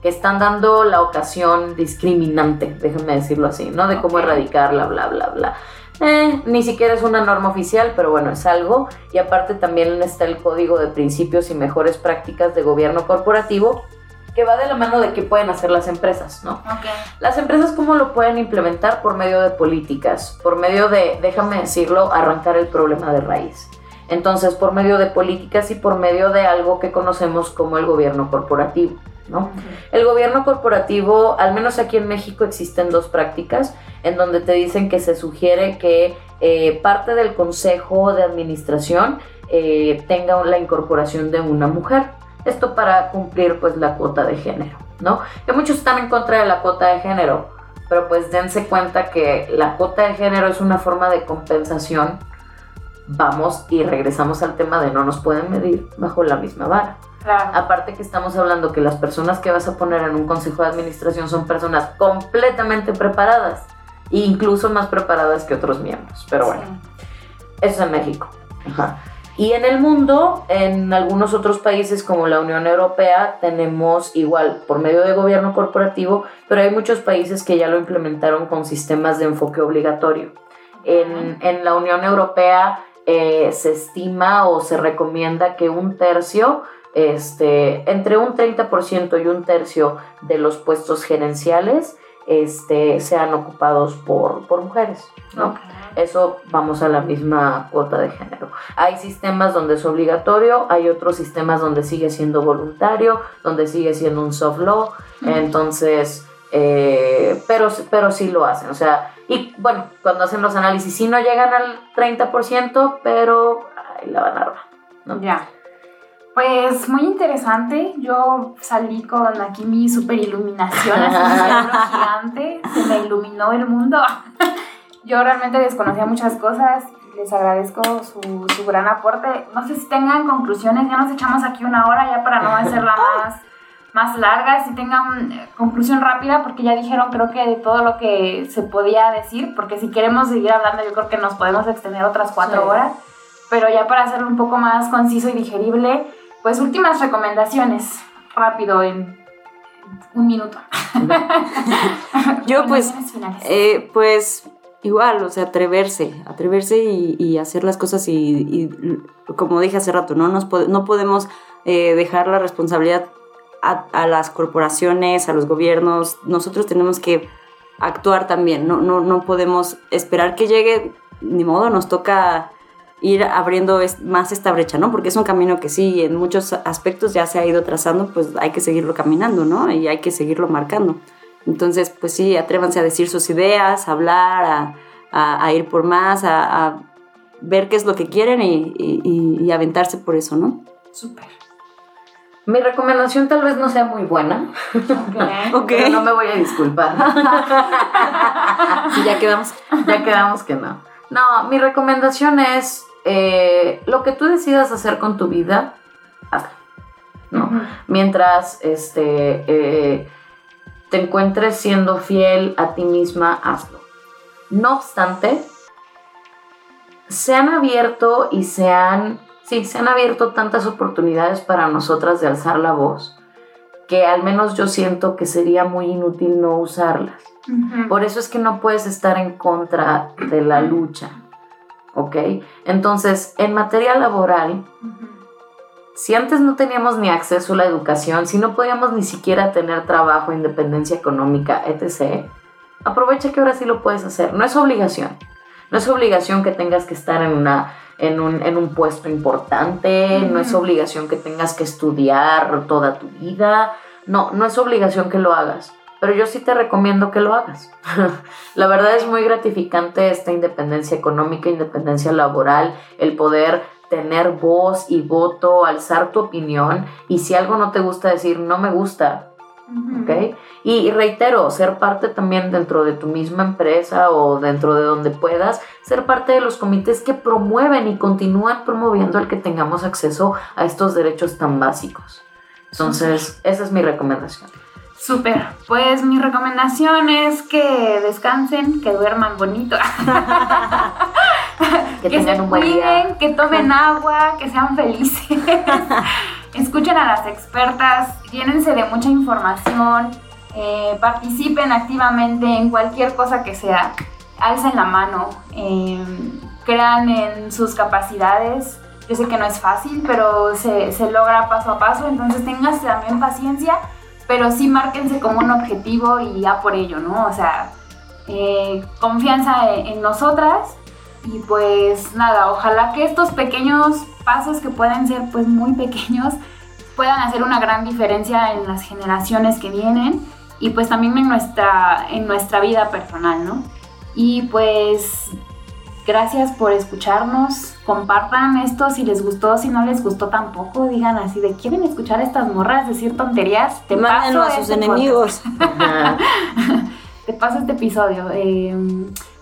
que están dando la ocasión discriminante, déjenme decirlo así, ¿no? De cómo erradicarla, bla, bla, bla. Eh, ni siquiera es una norma oficial, pero bueno, es algo. Y aparte también está el código de principios y mejores prácticas de gobierno corporativo, que va de la mano de qué pueden hacer las empresas, ¿no? Las empresas cómo lo pueden implementar por medio de políticas, por medio de, déjame decirlo, arrancar el problema de raíz. Entonces, por medio de políticas y por medio de algo que conocemos como el gobierno corporativo. ¿No? El gobierno corporativo, al menos aquí en México existen dos prácticas en donde te dicen que se sugiere que eh, parte del consejo de administración eh, tenga la incorporación de una mujer. Esto para cumplir pues la cuota de género, ¿no? Que muchos están en contra de la cuota de género, pero pues dense cuenta que la cuota de género es una forma de compensación. Vamos y regresamos al tema de no nos pueden medir bajo la misma vara. Aparte que estamos hablando que las personas que vas a poner en un consejo de administración son personas completamente preparadas, e incluso más preparadas que otros miembros. Pero bueno, eso es en México. Y en el mundo, en algunos otros países como la Unión Europea, tenemos igual por medio de gobierno corporativo, pero hay muchos países que ya lo implementaron con sistemas de enfoque obligatorio. En, en la Unión Europea eh, se estima o se recomienda que un tercio este, entre un 30% y un tercio de los puestos gerenciales este, sean ocupados por, mujeres, ¿no? Eso vamos a la misma cuota de género. Hay sistemas donde es obligatorio, hay otros sistemas donde sigue siendo voluntario, donde sigue siendo un soft law, entonces, eh, pero, pero sí lo hacen, o sea, y bueno, cuando hacen los análisis sí no llegan al 30%, pero la van a armar, ¿no? Ya. Pues muy interesante. Yo salí con aquí mi super iluminación, así gigante. Se me iluminó el mundo. Yo realmente desconocía muchas cosas. Les agradezco su, su, gran aporte. No sé si tengan conclusiones. Ya nos echamos aquí una hora ya para no hacerla más, más larga. Si tengan eh, conclusión rápida, porque ya dijeron creo que de todo lo que se podía decir. Porque si queremos seguir hablando, yo creo que nos podemos extender otras cuatro horas. Pero ya para hacerlo un poco más conciso y digerible, pues últimas recomendaciones, rápido, en un minuto. Yo pues, eh, pues igual, o sea, atreverse, atreverse y, hacer las cosas y, como dije hace rato, no, Nos no podemos eh, dejar la responsabilidad a, a, las corporaciones, a los gobiernos, nosotros tenemos que actuar también, no, no, no podemos esperar que llegue, ni modo, nos toca ir abriendo más esta brecha, ¿no? Porque es un camino que sí, en muchos aspectos ya se ha ido trazando, pues hay que seguirlo caminando, ¿no? Y hay que seguirlo marcando. Entonces, pues sí, atrévanse a decir sus ideas, a hablar, a, ir por más, a, ver qué es lo que quieren y, y, aventarse por eso, ¿no? Súper. Mi recomendación tal vez no sea muy buena, Ok. pero no me voy a disculpar. Sí, ya quedamos. ya quedamos que no. No, mi recomendación es eh, lo que tú decidas hacer con tu vida, hazlo. ¿no? Mientras este, eh, te encuentres siendo fiel a ti misma, hazlo. No obstante, se han abierto y se han, sí, se han abierto tantas oportunidades para nosotras de alzar la voz que al menos yo siento que sería muy inútil no usarlas. Por eso es que no puedes estar en contra de la lucha. ¿Ok? Entonces, en materia laboral, si antes no teníamos ni acceso a la educación, si no podíamos ni siquiera tener trabajo, independencia económica, etc., aprovecha que ahora sí lo puedes hacer. No es obligación. No es obligación que tengas que estar en, una, en, un, en un puesto importante, no es obligación que tengas que estudiar toda tu vida. No, no es obligación que lo hagas. Pero yo sí te recomiendo que lo hagas. La verdad es muy gratificante esta independencia económica, independencia laboral, el poder tener voz y voto, alzar tu opinión y si algo no te gusta decir no me gusta, y reitero, ser parte también dentro de tu misma empresa o dentro de donde puedas, ser parte de los comités que promueven y continúan promoviendo el que tengamos acceso a estos derechos tan básicos. Entonces, esa es mi recomendación. Súper. Pues mi recomendación es que descansen, que duerman bonito, Que, que, tengan se un buen día. cuiden, que tomen agua, que sean felices. Escuchen a las expertas, llénense de mucha información, eh, participen activamente en cualquier cosa que sea, alcen la mano, eh, crean en sus capacidades. Yo sé que no es fácil, pero se, se logra paso a paso, entonces tengas también paciencia, pero sí márquense como un objetivo y ya por ello, ¿no? O sea, eh, confianza en, en nosotras y pues nada, ojalá que estos pequeños pasos que pueden ser pues muy pequeños puedan hacer una gran diferencia en las generaciones que vienen y pues también en nuestra, en nuestra vida personal, ¿no? Y pues gracias por escucharnos, compartan esto si les gustó, si no les gustó tampoco, digan así de quieren escuchar a estas morras decir tonterías, te Mándenlo paso a sus este enemigos. Ajá. te paso este episodio. Eh,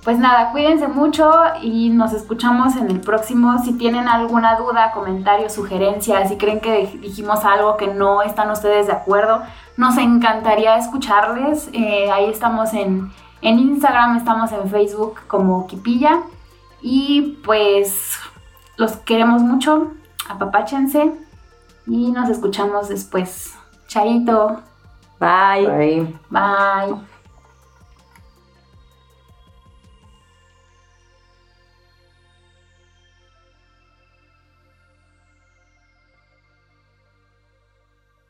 pues nada, cuídense mucho y nos escuchamos en el próximo. Si tienen alguna duda, comentario, sugerencia, si creen que dijimos algo que no están ustedes de acuerdo, nos encantaría escucharles. Eh, ahí estamos en, en Instagram, estamos en Facebook como Kipilla. Y pues los queremos mucho, apapáchense y nos escuchamos después. Chaito, Bye. Bye. bye.